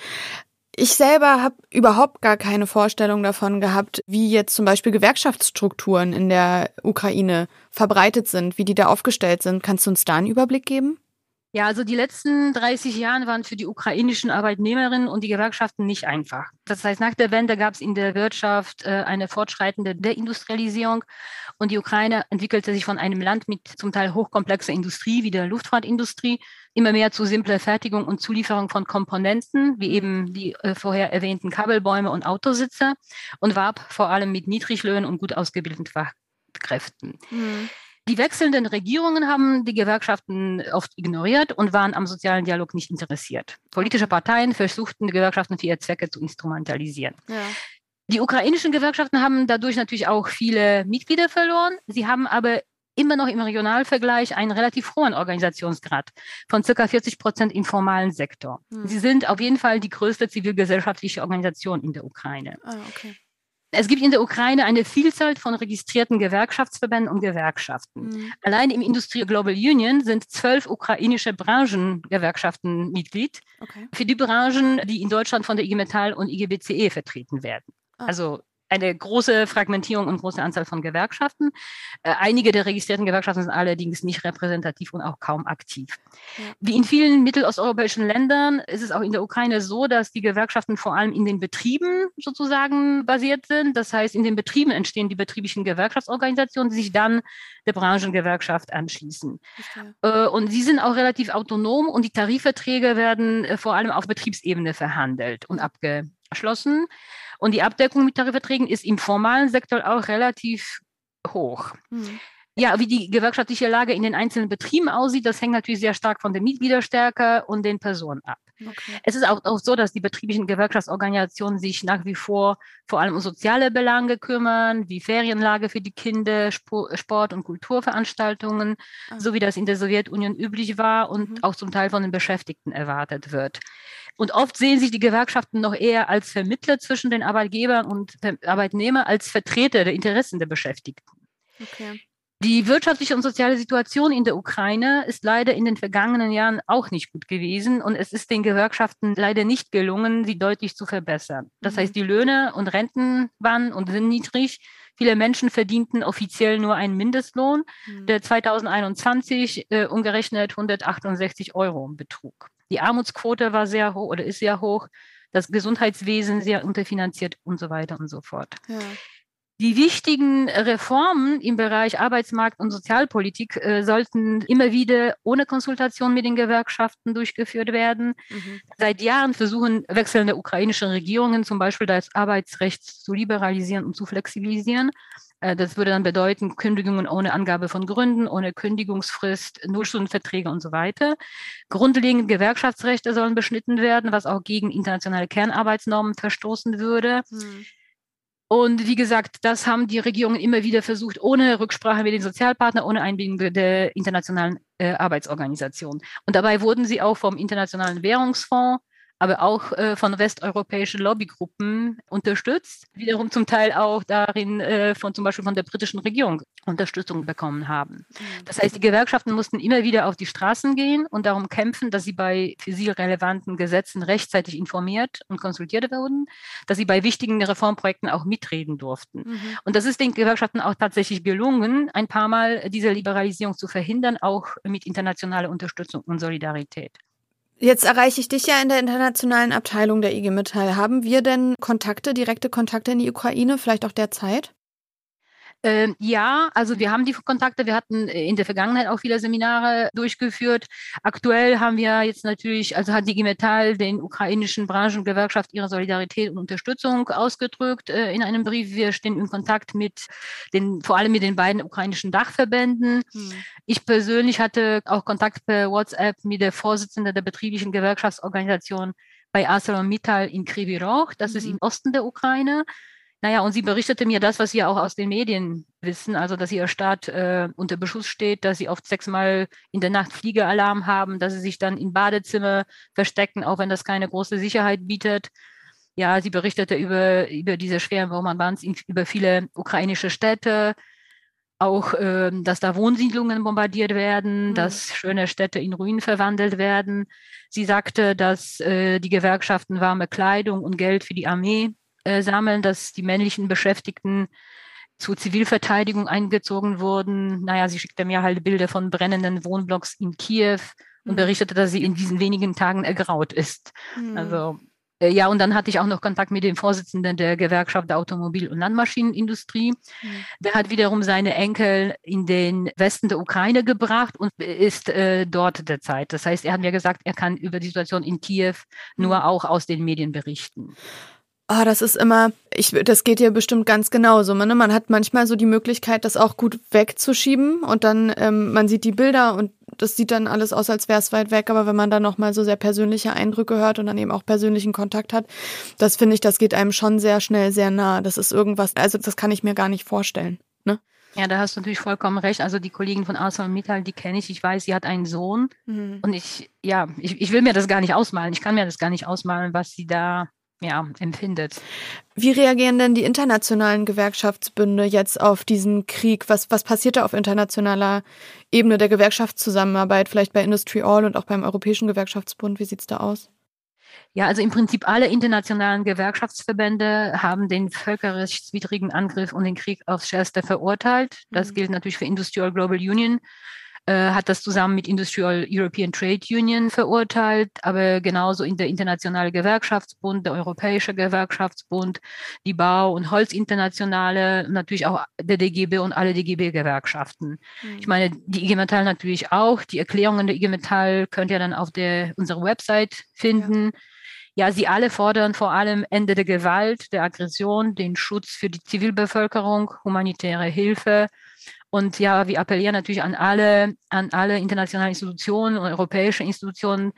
S2: Ich selber habe überhaupt gar keine Vorstellung davon gehabt, wie jetzt zum Beispiel Gewerkschaftsstrukturen in der Ukraine verbreitet sind, wie die da aufgestellt sind. Kannst du uns da einen Überblick geben?
S6: Ja, also die letzten 30 Jahre waren für die ukrainischen Arbeitnehmerinnen und die Gewerkschaften nicht einfach. Das heißt, nach der Wende gab es in der Wirtschaft äh, eine fortschreitende Deindustrialisierung und die Ukraine entwickelte sich von einem Land mit zum Teil hochkomplexer Industrie wie der Luftfahrtindustrie immer mehr zu simpler Fertigung und Zulieferung von Komponenten, wie eben die äh, vorher erwähnten Kabelbäume und Autositze und warb vor allem mit Niedriglöhnen und gut ausgebildeten Fachkräften. Mhm. Die wechselnden Regierungen haben die Gewerkschaften oft ignoriert und waren am sozialen Dialog nicht interessiert. Politische Parteien versuchten, die Gewerkschaften für ihre Zwecke zu instrumentalisieren. Ja. Die ukrainischen Gewerkschaften haben dadurch natürlich auch viele Mitglieder verloren. Sie haben aber immer noch im Regionalvergleich einen relativ hohen Organisationsgrad von circa 40 Prozent im formalen Sektor. Hm. Sie sind auf jeden Fall die größte zivilgesellschaftliche Organisation in der Ukraine. Ah, okay. Es gibt in der Ukraine eine Vielzahl von registrierten Gewerkschaftsverbänden und Gewerkschaften. Mhm. Allein im Industrie Global Union sind zwölf ukrainische Branchengewerkschaften Mitglied. Okay. Für die Branchen, die in Deutschland von der IG Metall und IG BCE vertreten werden. Ah. Also eine große Fragmentierung und große Anzahl von Gewerkschaften. Äh, einige der registrierten Gewerkschaften sind allerdings nicht repräsentativ und auch kaum aktiv. Ja. Wie in vielen mittelosteuropäischen Ländern ist es auch in der Ukraine so, dass die Gewerkschaften vor allem in den Betrieben sozusagen basiert sind. Das heißt, in den Betrieben entstehen die betrieblichen Gewerkschaftsorganisationen, die sich dann der Branchengewerkschaft anschließen. Äh, und sie sind auch relativ autonom und die Tarifverträge werden äh, vor allem auf Betriebsebene verhandelt und abgeschlossen. Und die Abdeckung mit Tarifverträgen ist im formalen Sektor auch relativ hoch. Mhm. Ja, wie die gewerkschaftliche Lage in den einzelnen Betrieben aussieht, das hängt natürlich sehr stark von der Mitgliederstärke und den Personen ab. Okay. Es ist auch, auch, so, dass die betrieblichen Gewerkschaftsorganisationen sich nach wie vor vor allem um soziale Belange kümmern, wie Ferienlage für die Kinder, Sport- und Kulturveranstaltungen, ah. so wie das in der Sowjetunion üblich war und mhm. auch zum Teil von den Beschäftigten erwartet wird. Und oft sehen sich die Gewerkschaften noch eher als Vermittler zwischen den Arbeitgebern und Arbeitnehmern als Vertreter der Interessen der Beschäftigten. Okay. Die wirtschaftliche und soziale Situation in der Ukraine ist leider in den vergangenen Jahren auch nicht gut gewesen und es ist den Gewerkschaften leider nicht gelungen, sie deutlich zu verbessern. Das mhm. heißt, die Löhne und Renten waren und sind niedrig. Viele Menschen verdienten offiziell nur einen Mindestlohn, mhm. der 2021 äh, umgerechnet 168 Euro betrug. Die Armutsquote war sehr hoch oder ist sehr hoch, das Gesundheitswesen sehr unterfinanziert und so weiter und so fort. Ja. Die wichtigen Reformen im Bereich Arbeitsmarkt und Sozialpolitik äh, sollten immer wieder ohne Konsultation mit den Gewerkschaften durchgeführt werden. Mhm. Seit Jahren versuchen wechselnde ukrainische Regierungen zum Beispiel das Arbeitsrecht zu liberalisieren und zu flexibilisieren. Äh, das würde dann bedeuten, Kündigungen ohne Angabe von Gründen, ohne Kündigungsfrist, Nullstundenverträge und so weiter. Grundlegende Gewerkschaftsrechte sollen beschnitten werden, was auch gegen internationale Kernarbeitsnormen verstoßen würde. Hm. Und wie gesagt, das haben die Regierungen immer wieder versucht, ohne Rücksprache mit den Sozialpartnern, ohne Einbindung der internationalen äh, Arbeitsorganisation. Und dabei wurden sie auch vom Internationalen Währungsfonds aber auch äh, von westeuropäischen Lobbygruppen unterstützt, wiederum zum Teil auch darin äh, von zum Beispiel von der britischen Regierung Unterstützung bekommen haben. Mhm. Das heißt, die Gewerkschaften mussten immer wieder auf die Straßen gehen und darum kämpfen, dass sie bei für sie relevanten Gesetzen rechtzeitig informiert und konsultiert wurden, dass sie bei wichtigen Reformprojekten auch mitreden durften. Mhm. Und das ist den Gewerkschaften auch tatsächlich gelungen, ein paar Mal diese Liberalisierung zu verhindern, auch mit internationaler Unterstützung und Solidarität.
S2: Jetzt erreiche ich dich ja in der internationalen Abteilung der IG Metall. Haben wir denn Kontakte, direkte Kontakte in die Ukraine, vielleicht auch derzeit?
S6: Ähm, ja, also wir haben die Kontakte. Wir hatten in der Vergangenheit auch viele Seminare durchgeführt. Aktuell haben wir jetzt natürlich, also hat die Metall den ukrainischen Branchengewerkschaft ihre Solidarität und Unterstützung ausgedrückt äh, in einem Brief. Wir stehen in Kontakt mit den, vor allem mit den beiden ukrainischen Dachverbänden. Hm. Ich persönlich hatte auch Kontakt per WhatsApp mit der Vorsitzenden der betrieblichen Gewerkschaftsorganisation bei ArcelorMittal in Kryvyi Rog. Das mhm. ist im Osten der Ukraine. Naja, und sie berichtete mir das, was wir auch aus den Medien wissen, also dass ihr Staat äh, unter Beschuss steht, dass sie oft sechsmal in der Nacht Fliegealarm haben, dass sie sich dann in Badezimmer verstecken, auch wenn das keine große Sicherheit bietet. Ja, sie berichtete über, über diese schweren Bombardements über viele ukrainische Städte, auch, äh, dass da Wohnsiedlungen bombardiert werden, mhm. dass schöne Städte in Ruinen verwandelt werden. Sie sagte, dass äh, die Gewerkschaften warme Kleidung und Geld für die Armee äh, sammeln, dass die männlichen Beschäftigten zur Zivilverteidigung eingezogen wurden. Naja, sie schickte mir halt Bilder von brennenden Wohnblocks in Kiew und mhm. berichtete, dass sie in diesen wenigen Tagen ergraut ist. Mhm. Also äh, ja, und dann hatte ich auch noch Kontakt mit dem Vorsitzenden der Gewerkschaft der Automobil- und Landmaschinenindustrie. Mhm. Der hat wiederum seine Enkel in den Westen der Ukraine gebracht und ist äh, dort derzeit. Das heißt, er hat mir gesagt, er kann über die Situation in Kiew nur mhm. auch aus den Medien berichten.
S2: Ah, oh, das ist immer, ich, das geht dir bestimmt ganz genauso. Ne? Man hat manchmal so die Möglichkeit, das auch gut wegzuschieben und dann, ähm, man sieht die Bilder und das sieht dann alles aus, als wäre es weit weg. Aber wenn man dann nochmal so sehr persönliche Eindrücke hört und dann eben auch persönlichen Kontakt hat, das finde ich, das geht einem schon sehr schnell sehr nah. Das ist irgendwas, also das kann ich mir gar nicht vorstellen. Ne?
S6: Ja, da hast du natürlich vollkommen recht. Also die Kollegin von ArcelorMittal, die kenne ich. Ich weiß, sie hat einen Sohn. Mhm. Und ich, ja, ich, ich will mir das gar nicht ausmalen. Ich kann mir das gar nicht ausmalen, was sie da ja, empfindet.
S2: Wie reagieren denn die internationalen Gewerkschaftsbünde jetzt auf diesen Krieg? Was, was passiert da auf internationaler Ebene der Gewerkschaftszusammenarbeit, vielleicht bei Industry All und auch beim Europäischen Gewerkschaftsbund? Wie sieht es da aus?
S6: Ja, also im Prinzip alle internationalen Gewerkschaftsverbände haben den völkerrechtswidrigen Angriff und den Krieg aufs Schärfste verurteilt. Das mhm. gilt natürlich für Industrial Global Union, äh, hat das zusammen mit Industrial European Trade Union verurteilt, aber genauso in der Internationale Gewerkschaftsbund, der Europäische Gewerkschaftsbund, die Bau- und Holzinternationale, natürlich auch der DGB und alle DGB-Gewerkschaften. Mhm. Ich meine, die IG Metall natürlich auch. Die Erklärungen der IG Metall könnt ihr dann auf der, unserer Website finden. Ja. ja, sie alle fordern vor allem Ende der Gewalt, der Aggression, den Schutz für die Zivilbevölkerung, humanitäre Hilfe, und ja, wir appellieren natürlich an alle, an alle internationalen Institutionen und europäische Institutionen,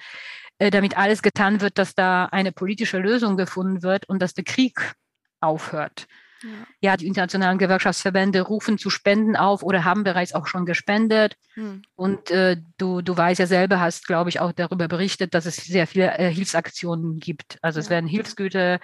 S6: äh, damit alles getan wird, dass da eine politische Lösung gefunden wird und dass der Krieg aufhört. Ja. ja, die internationalen Gewerkschaftsverbände rufen zu Spenden auf oder haben bereits auch schon gespendet. Hm. Und äh, du, du weißt ja selber, hast, glaube ich, auch darüber berichtet, dass es sehr viele äh, Hilfsaktionen gibt. Also ja. es werden Hilfsgüter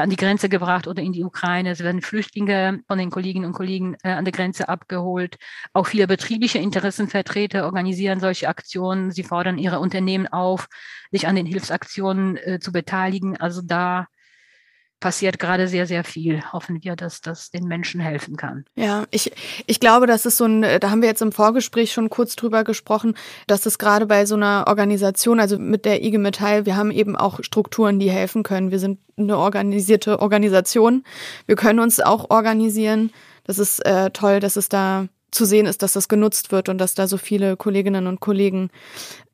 S6: an die Grenze gebracht oder in die Ukraine. Es werden Flüchtlinge von den Kolleginnen und Kollegen äh, an der Grenze abgeholt. Auch viele betriebliche Interessenvertreter organisieren solche Aktionen. Sie fordern ihre Unternehmen auf, sich an den Hilfsaktionen äh, zu beteiligen. Also da passiert gerade sehr, sehr viel. Hoffen wir, dass das den Menschen helfen kann.
S2: Ja, ich, ich glaube, das ist so ein, da haben wir jetzt im Vorgespräch schon kurz drüber gesprochen, dass es gerade bei so einer Organisation, also mit der IG Metall, wir haben eben auch Strukturen, die helfen können. Wir sind eine organisierte Organisation. Wir können uns auch organisieren. Das ist äh, toll, dass es da zu sehen ist, dass das genutzt wird und dass da so viele Kolleginnen und Kollegen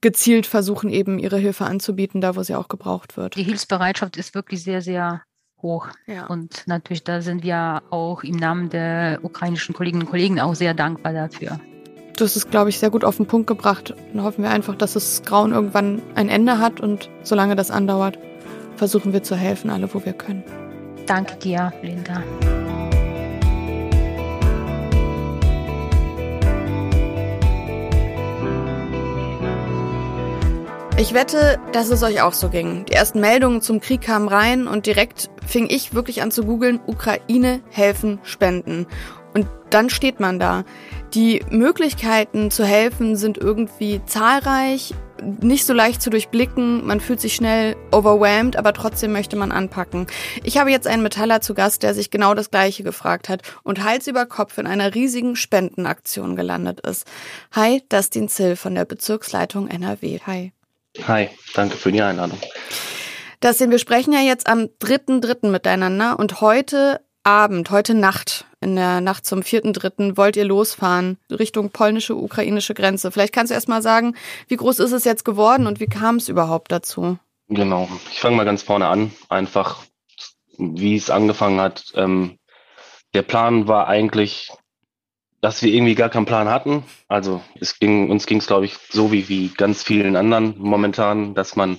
S2: gezielt versuchen, eben ihre Hilfe anzubieten, da wo sie auch gebraucht wird.
S6: Die Hilfsbereitschaft ist wirklich sehr, sehr hoch. Ja. Und natürlich, da sind wir auch im Namen der ukrainischen Kolleginnen und Kollegen auch sehr dankbar dafür.
S2: Das ist, glaube ich, sehr gut auf den Punkt gebracht. Dann hoffen wir einfach, dass das Grauen irgendwann ein Ende hat und solange das andauert, versuchen wir zu helfen, alle, wo wir können.
S6: Danke dir, Linda.
S2: Ich wette, dass es euch auch so ging. Die ersten Meldungen zum Krieg kamen rein und direkt fing ich wirklich an zu googeln, Ukraine helfen, spenden. Und dann steht man da. Die Möglichkeiten zu helfen sind irgendwie zahlreich, nicht so leicht zu durchblicken. Man fühlt sich schnell overwhelmed, aber trotzdem möchte man anpacken. Ich habe jetzt einen Metaller zu Gast, der sich genau das Gleiche gefragt hat und Hals über Kopf in einer riesigen Spendenaktion gelandet ist. Hi, Dustin Zill von der Bezirksleitung NRW. Hi.
S7: Hi, danke für die Einladung.
S2: Das wir sprechen ja jetzt am 3.3. miteinander und heute Abend, heute Nacht, in der Nacht zum 4.3. wollt ihr losfahren Richtung polnische, ukrainische Grenze. Vielleicht kannst du erst mal sagen, wie groß ist es jetzt geworden und wie kam es überhaupt dazu?
S7: Genau, ich fange mal ganz vorne an, einfach wie es angefangen hat. Ähm, der Plan war eigentlich, dass wir irgendwie gar keinen Plan hatten. Also es ging, uns ging es, glaube ich, so wie, wie ganz vielen anderen momentan, dass man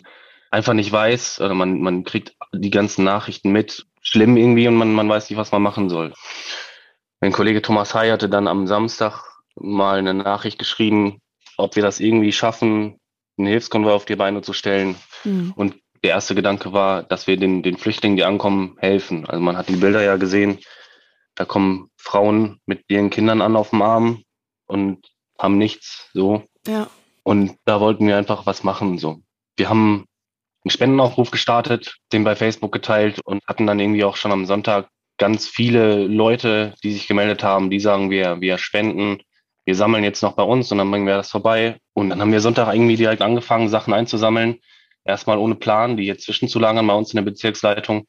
S7: einfach nicht weiß, oder man, man kriegt die ganzen Nachrichten mit, schlimm irgendwie und man, man weiß nicht, was man machen soll. Mein Kollege Thomas Hay hatte dann am Samstag mal eine Nachricht geschrieben, ob wir das irgendwie schaffen, einen Hilfskonvoi auf die Beine zu stellen. Mhm. Und der erste Gedanke war, dass wir den, den Flüchtlingen, die ankommen, helfen. Also man hat die Bilder ja gesehen, da kommen Frauen mit ihren Kindern an auf dem Arm und haben nichts, so.
S2: Ja.
S7: Und da wollten wir einfach was machen, so. Wir haben einen Spendenaufruf gestartet, den bei Facebook geteilt und hatten dann irgendwie auch schon am Sonntag ganz viele Leute, die sich gemeldet haben, die sagen, wir, wir spenden, wir sammeln jetzt noch bei uns und dann bringen wir das vorbei. Und dann haben wir Sonntag irgendwie direkt angefangen, Sachen einzusammeln. Erstmal ohne Plan, die jetzt zwischenzulagern bei uns in der Bezirksleitung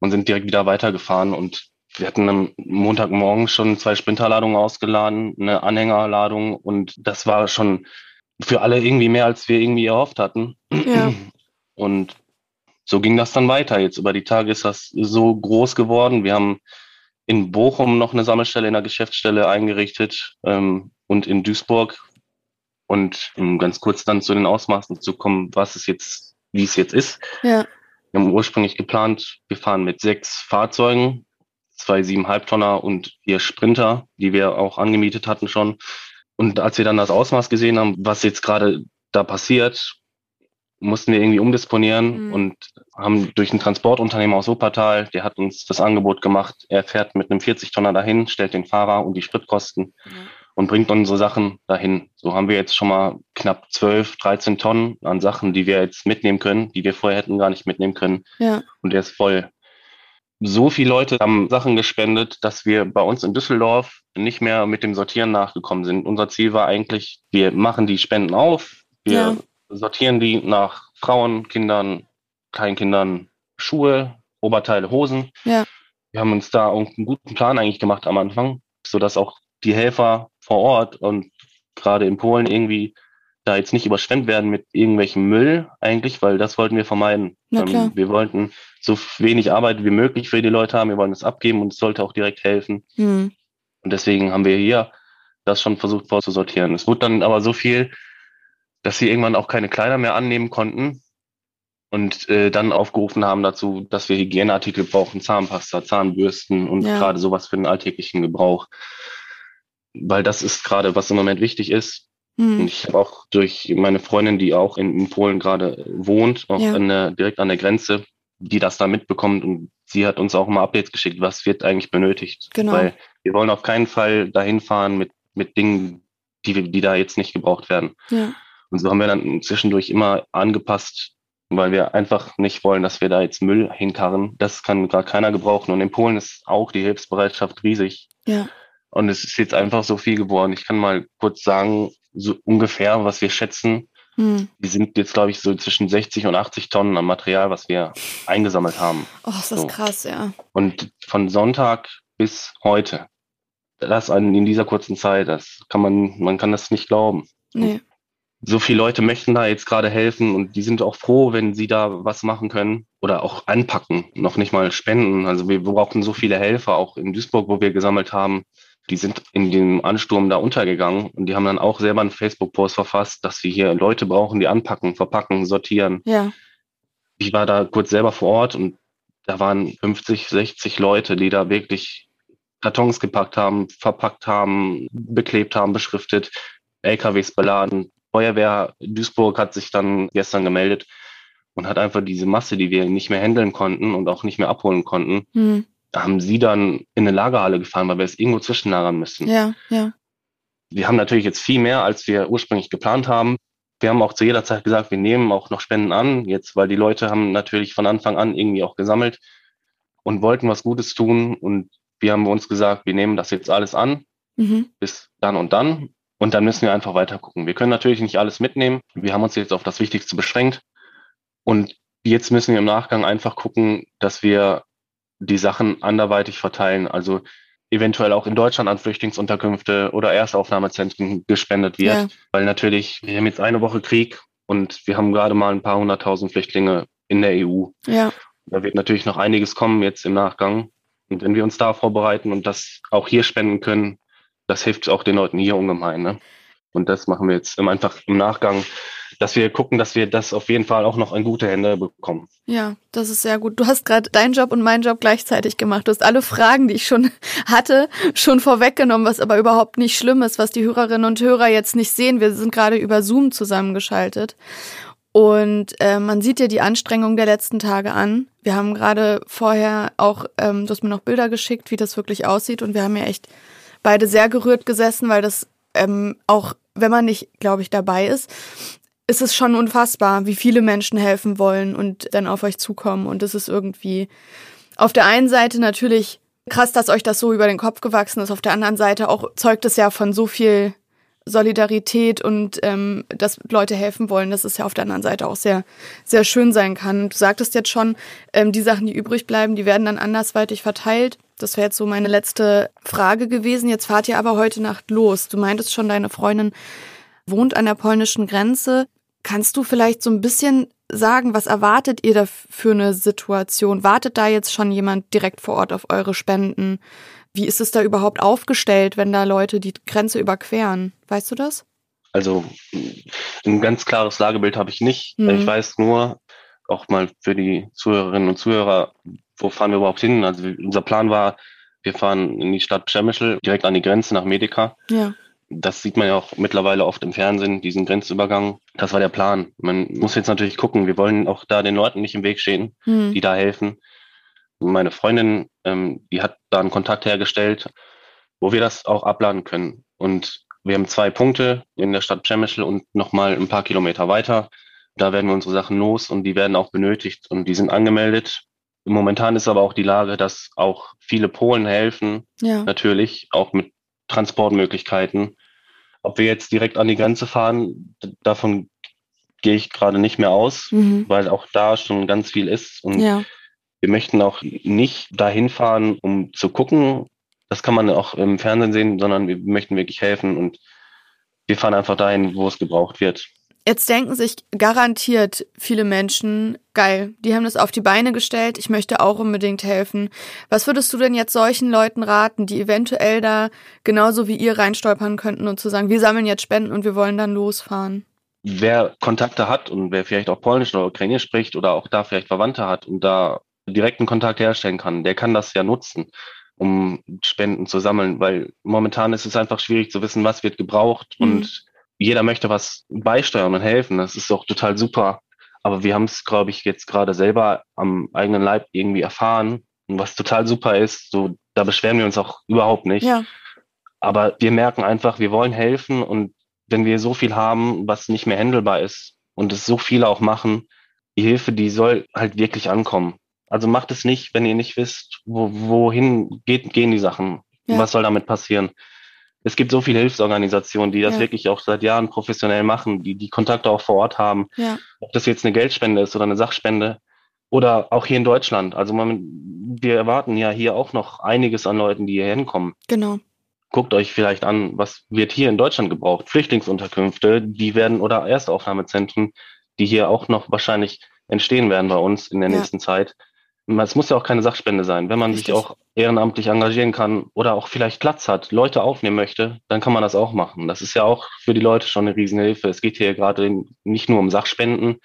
S7: und sind direkt wieder weitergefahren. Und wir hatten am Montagmorgen schon zwei Sprinterladungen ausgeladen, eine Anhängerladung und das war schon für alle irgendwie mehr, als wir irgendwie erhofft hatten.
S2: Ja. *clears throat*
S7: Und so ging das dann weiter. Jetzt über die Tage ist das so groß geworden. Wir haben in Bochum noch eine Sammelstelle in der Geschäftsstelle eingerichtet ähm, und in Duisburg. Und um ganz kurz dann zu den Ausmaßen zu kommen, was es jetzt, wie es jetzt ist.
S2: Ja.
S7: Wir haben ursprünglich geplant, wir fahren mit sechs Fahrzeugen, zwei siebeneinhalb Tonner und vier Sprinter, die wir auch angemietet hatten schon. Und als wir dann das Ausmaß gesehen haben, was jetzt gerade da passiert, mussten wir irgendwie umdisponieren mhm. und haben durch ein Transportunternehmen aus Wuppertal, der hat uns das Angebot gemacht, er fährt mit einem 40-Tonner dahin, stellt den Fahrer und die Spritkosten mhm. und bringt unsere Sachen dahin. So haben wir jetzt schon mal knapp 12, 13 Tonnen an Sachen, die wir jetzt mitnehmen können, die wir vorher hätten gar nicht mitnehmen können.
S2: Ja.
S7: Und der ist voll. So viele Leute haben Sachen gespendet, dass wir bei uns in Düsseldorf nicht mehr mit dem Sortieren nachgekommen sind. Unser Ziel war eigentlich, wir machen die Spenden auf, wir ja sortieren die nach Frauen, Kindern, Kleinkindern, Schuhe, Oberteile, Hosen.
S2: Ja.
S7: Wir haben uns da einen guten Plan eigentlich gemacht am Anfang, sodass auch die Helfer vor Ort und gerade in Polen irgendwie da jetzt nicht überschwemmt werden mit irgendwelchem Müll eigentlich, weil das wollten wir vermeiden.
S2: Ähm,
S7: wir wollten so wenig Arbeit wie möglich für die Leute haben. Wir wollen es abgeben und es sollte auch direkt helfen.
S2: Mhm.
S7: Und deswegen haben wir hier das schon versucht vorzusortieren. Es wurde dann aber so viel, dass sie irgendwann auch keine Kleider mehr annehmen konnten und äh, dann aufgerufen haben dazu, dass wir Hygieneartikel brauchen, Zahnpasta, Zahnbürsten und ja. gerade sowas für den alltäglichen Gebrauch. Weil das ist gerade, was im Moment wichtig ist. Mhm. Und ich habe auch durch meine Freundin, die auch in, in Polen gerade wohnt, auch ja. an der, direkt an der Grenze, die das da mitbekommt und sie hat uns auch immer Updates geschickt, was wird eigentlich benötigt.
S2: Genau.
S7: Weil wir wollen auf keinen Fall dahin fahren mit, mit Dingen, die, die da jetzt nicht gebraucht werden.
S2: Ja.
S7: Und so haben wir dann zwischendurch immer angepasst, weil wir einfach nicht wollen, dass wir da jetzt Müll hinkarren. Das kann gar keiner gebrauchen. Und in Polen ist auch die Hilfsbereitschaft riesig.
S2: Ja.
S7: Und es ist jetzt einfach so viel geworden. Ich kann mal kurz sagen, so ungefähr, was wir schätzen. Hm. Die sind jetzt, glaube ich, so zwischen 60 und 80 Tonnen an Material, was wir eingesammelt haben.
S2: Oh, ist das so. krass, ja.
S7: Und von Sonntag bis heute, das in dieser kurzen Zeit, das kann man, man kann das nicht glauben.
S2: Nee
S7: so viele Leute möchten da jetzt gerade helfen und die sind auch froh, wenn sie da was machen können oder auch anpacken, noch nicht mal spenden. Also wir brauchen so viele Helfer, auch in Duisburg, wo wir gesammelt haben. Die sind in dem Ansturm da untergegangen und die haben dann auch selber einen Facebook-Post verfasst, dass wir hier Leute brauchen, die anpacken, verpacken, sortieren.
S2: Ja.
S7: Ich war da kurz selber vor Ort und da waren 50, 60 Leute, die da wirklich Kartons gepackt haben, verpackt haben, beklebt haben, beschriftet, LKWs beladen, Feuerwehr Duisburg hat sich dann gestern gemeldet und hat einfach diese Masse, die wir nicht mehr handeln konnten und auch nicht mehr abholen konnten,
S2: mhm.
S7: Haben sie dann in eine Lagerhalle gefahren, weil wir es irgendwo zwischenlagern müssen.
S2: Ja, ja.
S7: Wir haben natürlich jetzt viel mehr, als wir ursprünglich geplant haben. Wir haben auch zu jeder Zeit gesagt, wir nehmen auch noch Spenden an, jetzt, weil die Leute haben natürlich von Anfang an irgendwie auch gesammelt und wollten was Gutes tun. Und wir haben uns gesagt, wir nehmen das jetzt alles an,
S2: mhm.
S7: bis dann und dann Und dann müssen wir einfach weiter gucken. Wir können natürlich nicht alles mitnehmen. Wir haben uns jetzt auf das Wichtigste beschränkt. Und jetzt müssen wir im Nachgang einfach gucken, dass wir die Sachen anderweitig verteilen. Also eventuell auch in Deutschland an Flüchtlingsunterkünfte oder Erstaufnahmezentren gespendet wird. Ja. Weil natürlich, wir haben jetzt eine Woche Krieg und wir haben gerade mal ein paar hunderttausend Flüchtlinge in der EU.
S2: Ja.
S7: Da wird natürlich noch einiges kommen jetzt im Nachgang. Und wenn wir uns da vorbereiten und das auch hier spenden können, das hilft auch den Leuten hier ungemein. Ne? Und das machen wir jetzt einfach im Nachgang, dass wir gucken, dass wir das auf jeden Fall auch noch in gute Hände bekommen.
S2: Ja, das ist sehr gut. Du hast gerade deinen Job und meinen Job gleichzeitig gemacht. Du hast alle Fragen, die ich schon *laughs* hatte, schon vorweggenommen, was aber überhaupt nicht schlimm ist, was die Hörerinnen und Hörer jetzt nicht sehen. Wir sind gerade über Zoom zusammengeschaltet. Und äh, man sieht ja die Anstrengung der letzten Tage an. Wir haben gerade vorher auch, ähm, du hast mir noch Bilder geschickt, wie das wirklich aussieht. Und wir haben ja echt beide sehr gerührt gesessen, weil das ähm, auch, wenn man nicht, glaube ich, dabei ist, ist es schon unfassbar, wie viele Menschen helfen wollen und dann auf euch zukommen. Und es ist irgendwie auf der einen Seite natürlich krass, dass euch das so über den Kopf gewachsen ist. Auf der anderen Seite auch zeugt es ja von so viel Solidarität und ähm, dass Leute helfen wollen, dass es ja auf der anderen Seite auch sehr, sehr schön sein kann. Du sagtest jetzt schon, ähm, die Sachen, die übrig bleiben, die werden dann andersweitig verteilt. Das wäre jetzt so meine letzte Frage gewesen. Jetzt fahrt ihr aber heute Nacht los. Du meintest schon, deine Freundin wohnt an der polnischen Grenze. Kannst du vielleicht so ein bisschen sagen, was erwartet ihr da für eine Situation? Wartet da jetzt schon jemand direkt vor Ort auf eure Spenden? Wie ist es da überhaupt aufgestellt, wenn da Leute die Grenze überqueren? Weißt du das?
S7: Also ein ganz klares Lagebild habe ich nicht. Mhm. Ich weiß nur, auch mal für die Zuhörerinnen und Zuhörer, wo fahren wir überhaupt hin? Also unser Plan war, wir fahren in die Stadt Przemyśl, direkt an die Grenze nach Medika.
S2: Ja.
S7: Das sieht man ja auch mittlerweile oft im Fernsehen, diesen Grenzübergang. Das war der Plan. Man muss jetzt natürlich gucken, wir wollen auch da den Leuten nicht im Weg stehen, mhm. die da helfen meine Freundin, ähm, die hat da einen Kontakt hergestellt, wo wir das auch abladen können. Und wir haben zwei Punkte in der Stadt Przemyśl und nochmal ein paar Kilometer weiter. Da werden wir unsere Sachen los und die werden auch benötigt und die sind angemeldet. Momentan ist aber auch die Lage, dass auch viele Polen helfen, ja. natürlich, auch mit Transportmöglichkeiten. Ob wir jetzt direkt an die Grenze fahren, davon gehe ich gerade nicht mehr aus, mhm. weil auch da schon ganz viel ist. Und ja. Wir möchten auch nicht dahin fahren, um zu gucken. Das kann man auch im Fernsehen sehen, sondern wir möchten wirklich helfen und wir fahren einfach dahin, wo es gebraucht wird.
S2: Jetzt denken sich garantiert viele Menschen, geil, die haben das auf die Beine gestellt, ich möchte auch unbedingt helfen. Was würdest du denn jetzt solchen Leuten raten, die eventuell da genauso wie ihr reinstolpern könnten und zu sagen, wir sammeln jetzt Spenden und wir wollen dann losfahren?
S7: Wer Kontakte hat und wer vielleicht auch Polnisch oder Ukrainisch spricht oder auch da vielleicht Verwandte hat und da direkten Kontakt herstellen kann, der kann das ja nutzen, um Spenden zu sammeln, weil momentan ist es einfach schwierig zu wissen, was wird gebraucht mhm. und jeder möchte was beisteuern und helfen. Das ist auch total super. Aber wir haben es, glaube ich, jetzt gerade selber am eigenen Leib irgendwie erfahren. Und was total super ist, so, da beschweren wir uns auch überhaupt nicht.
S2: Ja.
S7: Aber wir merken einfach, wir wollen helfen und wenn wir so viel haben, was nicht mehr handelbar ist und es so viele auch machen, die Hilfe, die soll halt wirklich ankommen. Also macht es nicht, wenn ihr nicht wisst, wo, wohin geht, gehen die Sachen. Ja. Was soll damit passieren? Es gibt so viele Hilfsorganisationen, die das ja. wirklich auch seit Jahren professionell machen, die die Kontakte auch vor Ort haben.
S2: Ja.
S7: Ob das jetzt eine Geldspende ist oder eine Sachspende oder auch hier in Deutschland. Also man, wir erwarten ja hier auch noch einiges an Leuten, die hier hinkommen.
S2: Genau.
S7: Guckt euch vielleicht an, was wird hier in Deutschland gebraucht? Flüchtlingsunterkünfte, die werden oder Erstaufnahmezentren, die hier auch noch wahrscheinlich entstehen werden bei uns in der ja. nächsten Zeit es muss ja auch keine Sachspende sein. Wenn man Richtig. sich auch ehrenamtlich engagieren kann oder auch vielleicht Platz hat, Leute aufnehmen möchte, dann kann man das auch machen. Das ist ja auch für die Leute schon eine Riesenhilfe. Es geht hier gerade nicht nur um Sachspenden,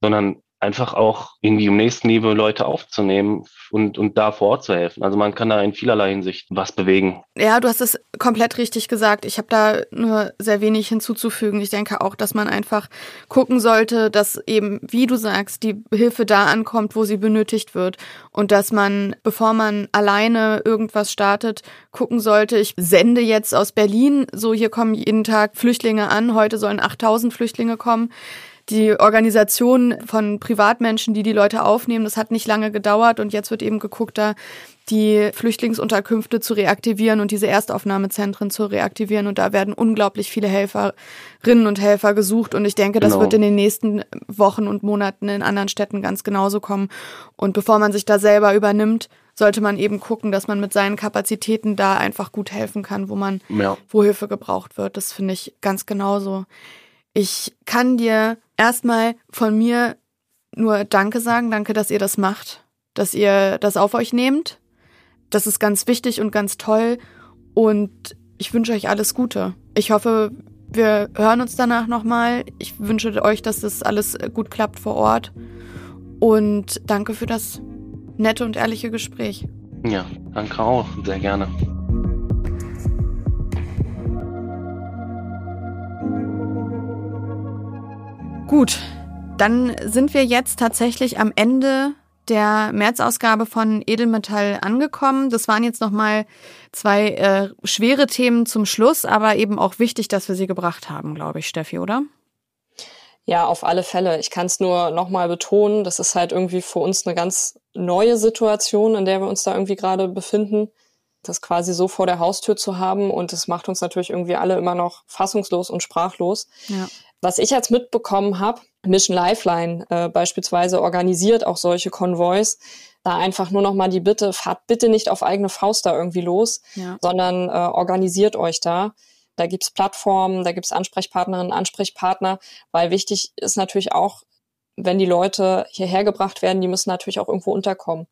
S7: sondern einfach auch irgendwie um Nächstenliebe Leute aufzunehmen und, und da vor Ort zu helfen. Also man kann da in vielerlei Hinsicht was bewegen.
S2: Ja, du hast es komplett richtig gesagt. Ich habe da nur sehr wenig hinzuzufügen. Ich denke auch, dass man einfach gucken sollte, dass eben, wie du sagst, die Hilfe da ankommt, wo sie benötigt wird. Und dass man, bevor man alleine irgendwas startet, gucken sollte, ich sende jetzt aus Berlin, so hier kommen jeden Tag Flüchtlinge an, heute sollen 8000 Flüchtlinge kommen die Organisation von Privatmenschen, die die Leute aufnehmen, das hat nicht lange gedauert und jetzt wird eben geguckt, da die Flüchtlingsunterkünfte zu reaktivieren und diese Erstaufnahmezentren zu reaktivieren. Und da werden unglaublich viele Helferinnen und Helfer gesucht. Und ich denke, das genau. wird in den nächsten Wochen und Monaten in anderen Städten ganz genauso kommen. Und bevor man sich da selber übernimmt, sollte man eben gucken, dass man mit seinen Kapazitäten da einfach gut helfen kann, wo man, ja. wo Hilfe gebraucht wird. Das finde ich ganz genauso. Ich kann dir erstmal von mir nur Danke sagen. Danke, dass ihr das macht, dass ihr das auf euch nehmt. Das ist ganz wichtig und ganz toll. Und ich wünsche euch alles Gute. Ich hoffe, wir hören uns danach nochmal. Ich wünsche euch, dass das alles gut klappt vor Ort. Und danke für das nette und ehrliche Gespräch.
S7: Ja, danke auch. Sehr gerne.
S2: Gut, dann sind wir jetzt tatsächlich am Ende der März-Ausgabe von Edelmetall angekommen. Das waren jetzt nochmal zwei äh, schwere Themen zum Schluss, aber eben auch wichtig, dass wir sie gebracht haben, glaube ich, Steffi, oder?
S3: Ja, auf alle Fälle. Ich kann es nur nochmal betonen, das ist halt irgendwie für uns eine ganz neue Situation, in der wir uns da irgendwie gerade befinden, das quasi so vor der Haustür zu haben. Und das macht uns natürlich irgendwie alle immer noch fassungslos und sprachlos. Ja. Was ich jetzt mitbekommen habe, Mission Lifeline äh, beispielsweise organisiert auch solche Konvois. Da einfach nur noch mal die Bitte, fahrt bitte nicht auf eigene Faust da irgendwie los, ja. sondern äh, organisiert euch da. Da gibt's Plattformen, da gibt's Ansprechpartnerinnen, Ansprechpartner, weil wichtig ist natürlich auch, wenn die Leute hierher gebracht werden, die müssen natürlich auch irgendwo unterkommen.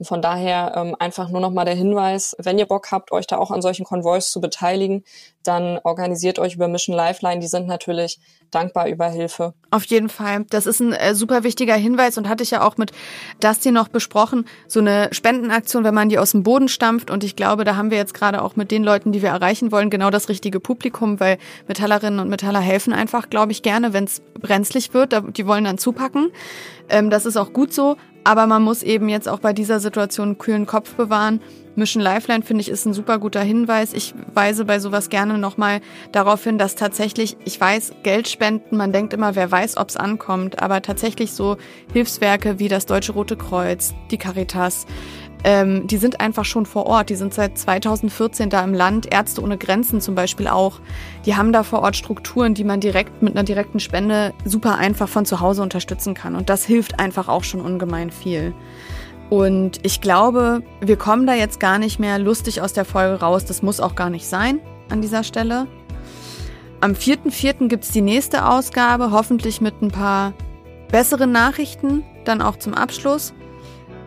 S3: Und von daher ähm, einfach nur noch mal der Hinweis, wenn ihr Bock habt, euch da auch an solchen Konvois zu beteiligen, dann organisiert euch über Mission Lifeline. Die sind natürlich dankbar über Hilfe.
S2: Auf jeden Fall. Das ist ein äh, super wichtiger Hinweis und hatte ich ja auch mit Dusty noch besprochen. So eine Spendenaktion, wenn man die aus dem Boden stampft. Und ich glaube, da haben wir jetzt gerade auch mit den Leuten, die wir erreichen wollen, genau das richtige Publikum, weil Metallerinnen und Metaller helfen einfach, glaube ich, gerne, wenn es brenzlig wird. Die wollen dann zupacken. Ähm, das ist auch gut so. Aber man muss eben jetzt auch bei dieser Situation kühlen Kopf bewahren. Mission Lifeline finde ich ist ein super guter Hinweis. Ich weise bei sowas gerne nochmal darauf hin, dass tatsächlich, ich weiß, Geld spenden, man denkt immer, wer weiß, ob es ankommt, aber tatsächlich so Hilfswerke wie das Deutsche Rote Kreuz, die Caritas, ähm, die sind einfach schon vor Ort. Die sind seit 2014 da im Land. Ärzte ohne Grenzen zum Beispiel auch. Die haben da vor Ort Strukturen, die man direkt mit einer direkten Spende super einfach von zu Hause unterstützen kann. Und das hilft einfach auch schon ungemein viel. Und ich glaube, wir kommen da jetzt gar nicht mehr lustig aus der Folge raus. Das muss auch gar nicht sein an dieser Stelle. Am 4.4. gibt es die nächste Ausgabe, hoffentlich mit ein paar besseren Nachrichten, dann auch zum Abschluss.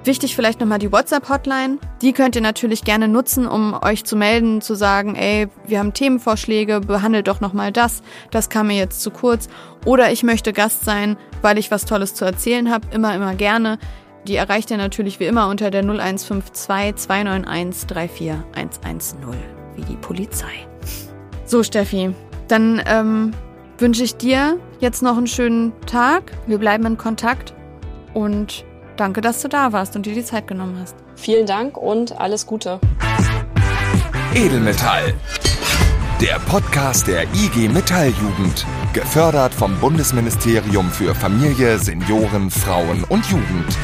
S2: Wichtig vielleicht nochmal die WhatsApp-Hotline. Die könnt ihr natürlich gerne nutzen, um euch zu melden, zu sagen, ey, wir haben Themenvorschläge, behandelt doch nochmal das, das kam mir jetzt zu kurz. Oder ich möchte Gast sein, weil ich was Tolles zu erzählen habe, immer, immer gerne. Die erreicht ihr natürlich wie immer unter der 0152 291 34110, wie die Polizei. So, Steffi, dann ähm, wünsche ich dir jetzt noch einen schönen Tag. Wir bleiben in Kontakt und Danke, dass du da warst und dir die Zeit genommen hast.
S3: Vielen Dank und alles Gute.
S1: Edelmetall. Der Podcast der IG Metalljugend. Gefördert vom Bundesministerium für Familie, Senioren, Frauen und Jugend.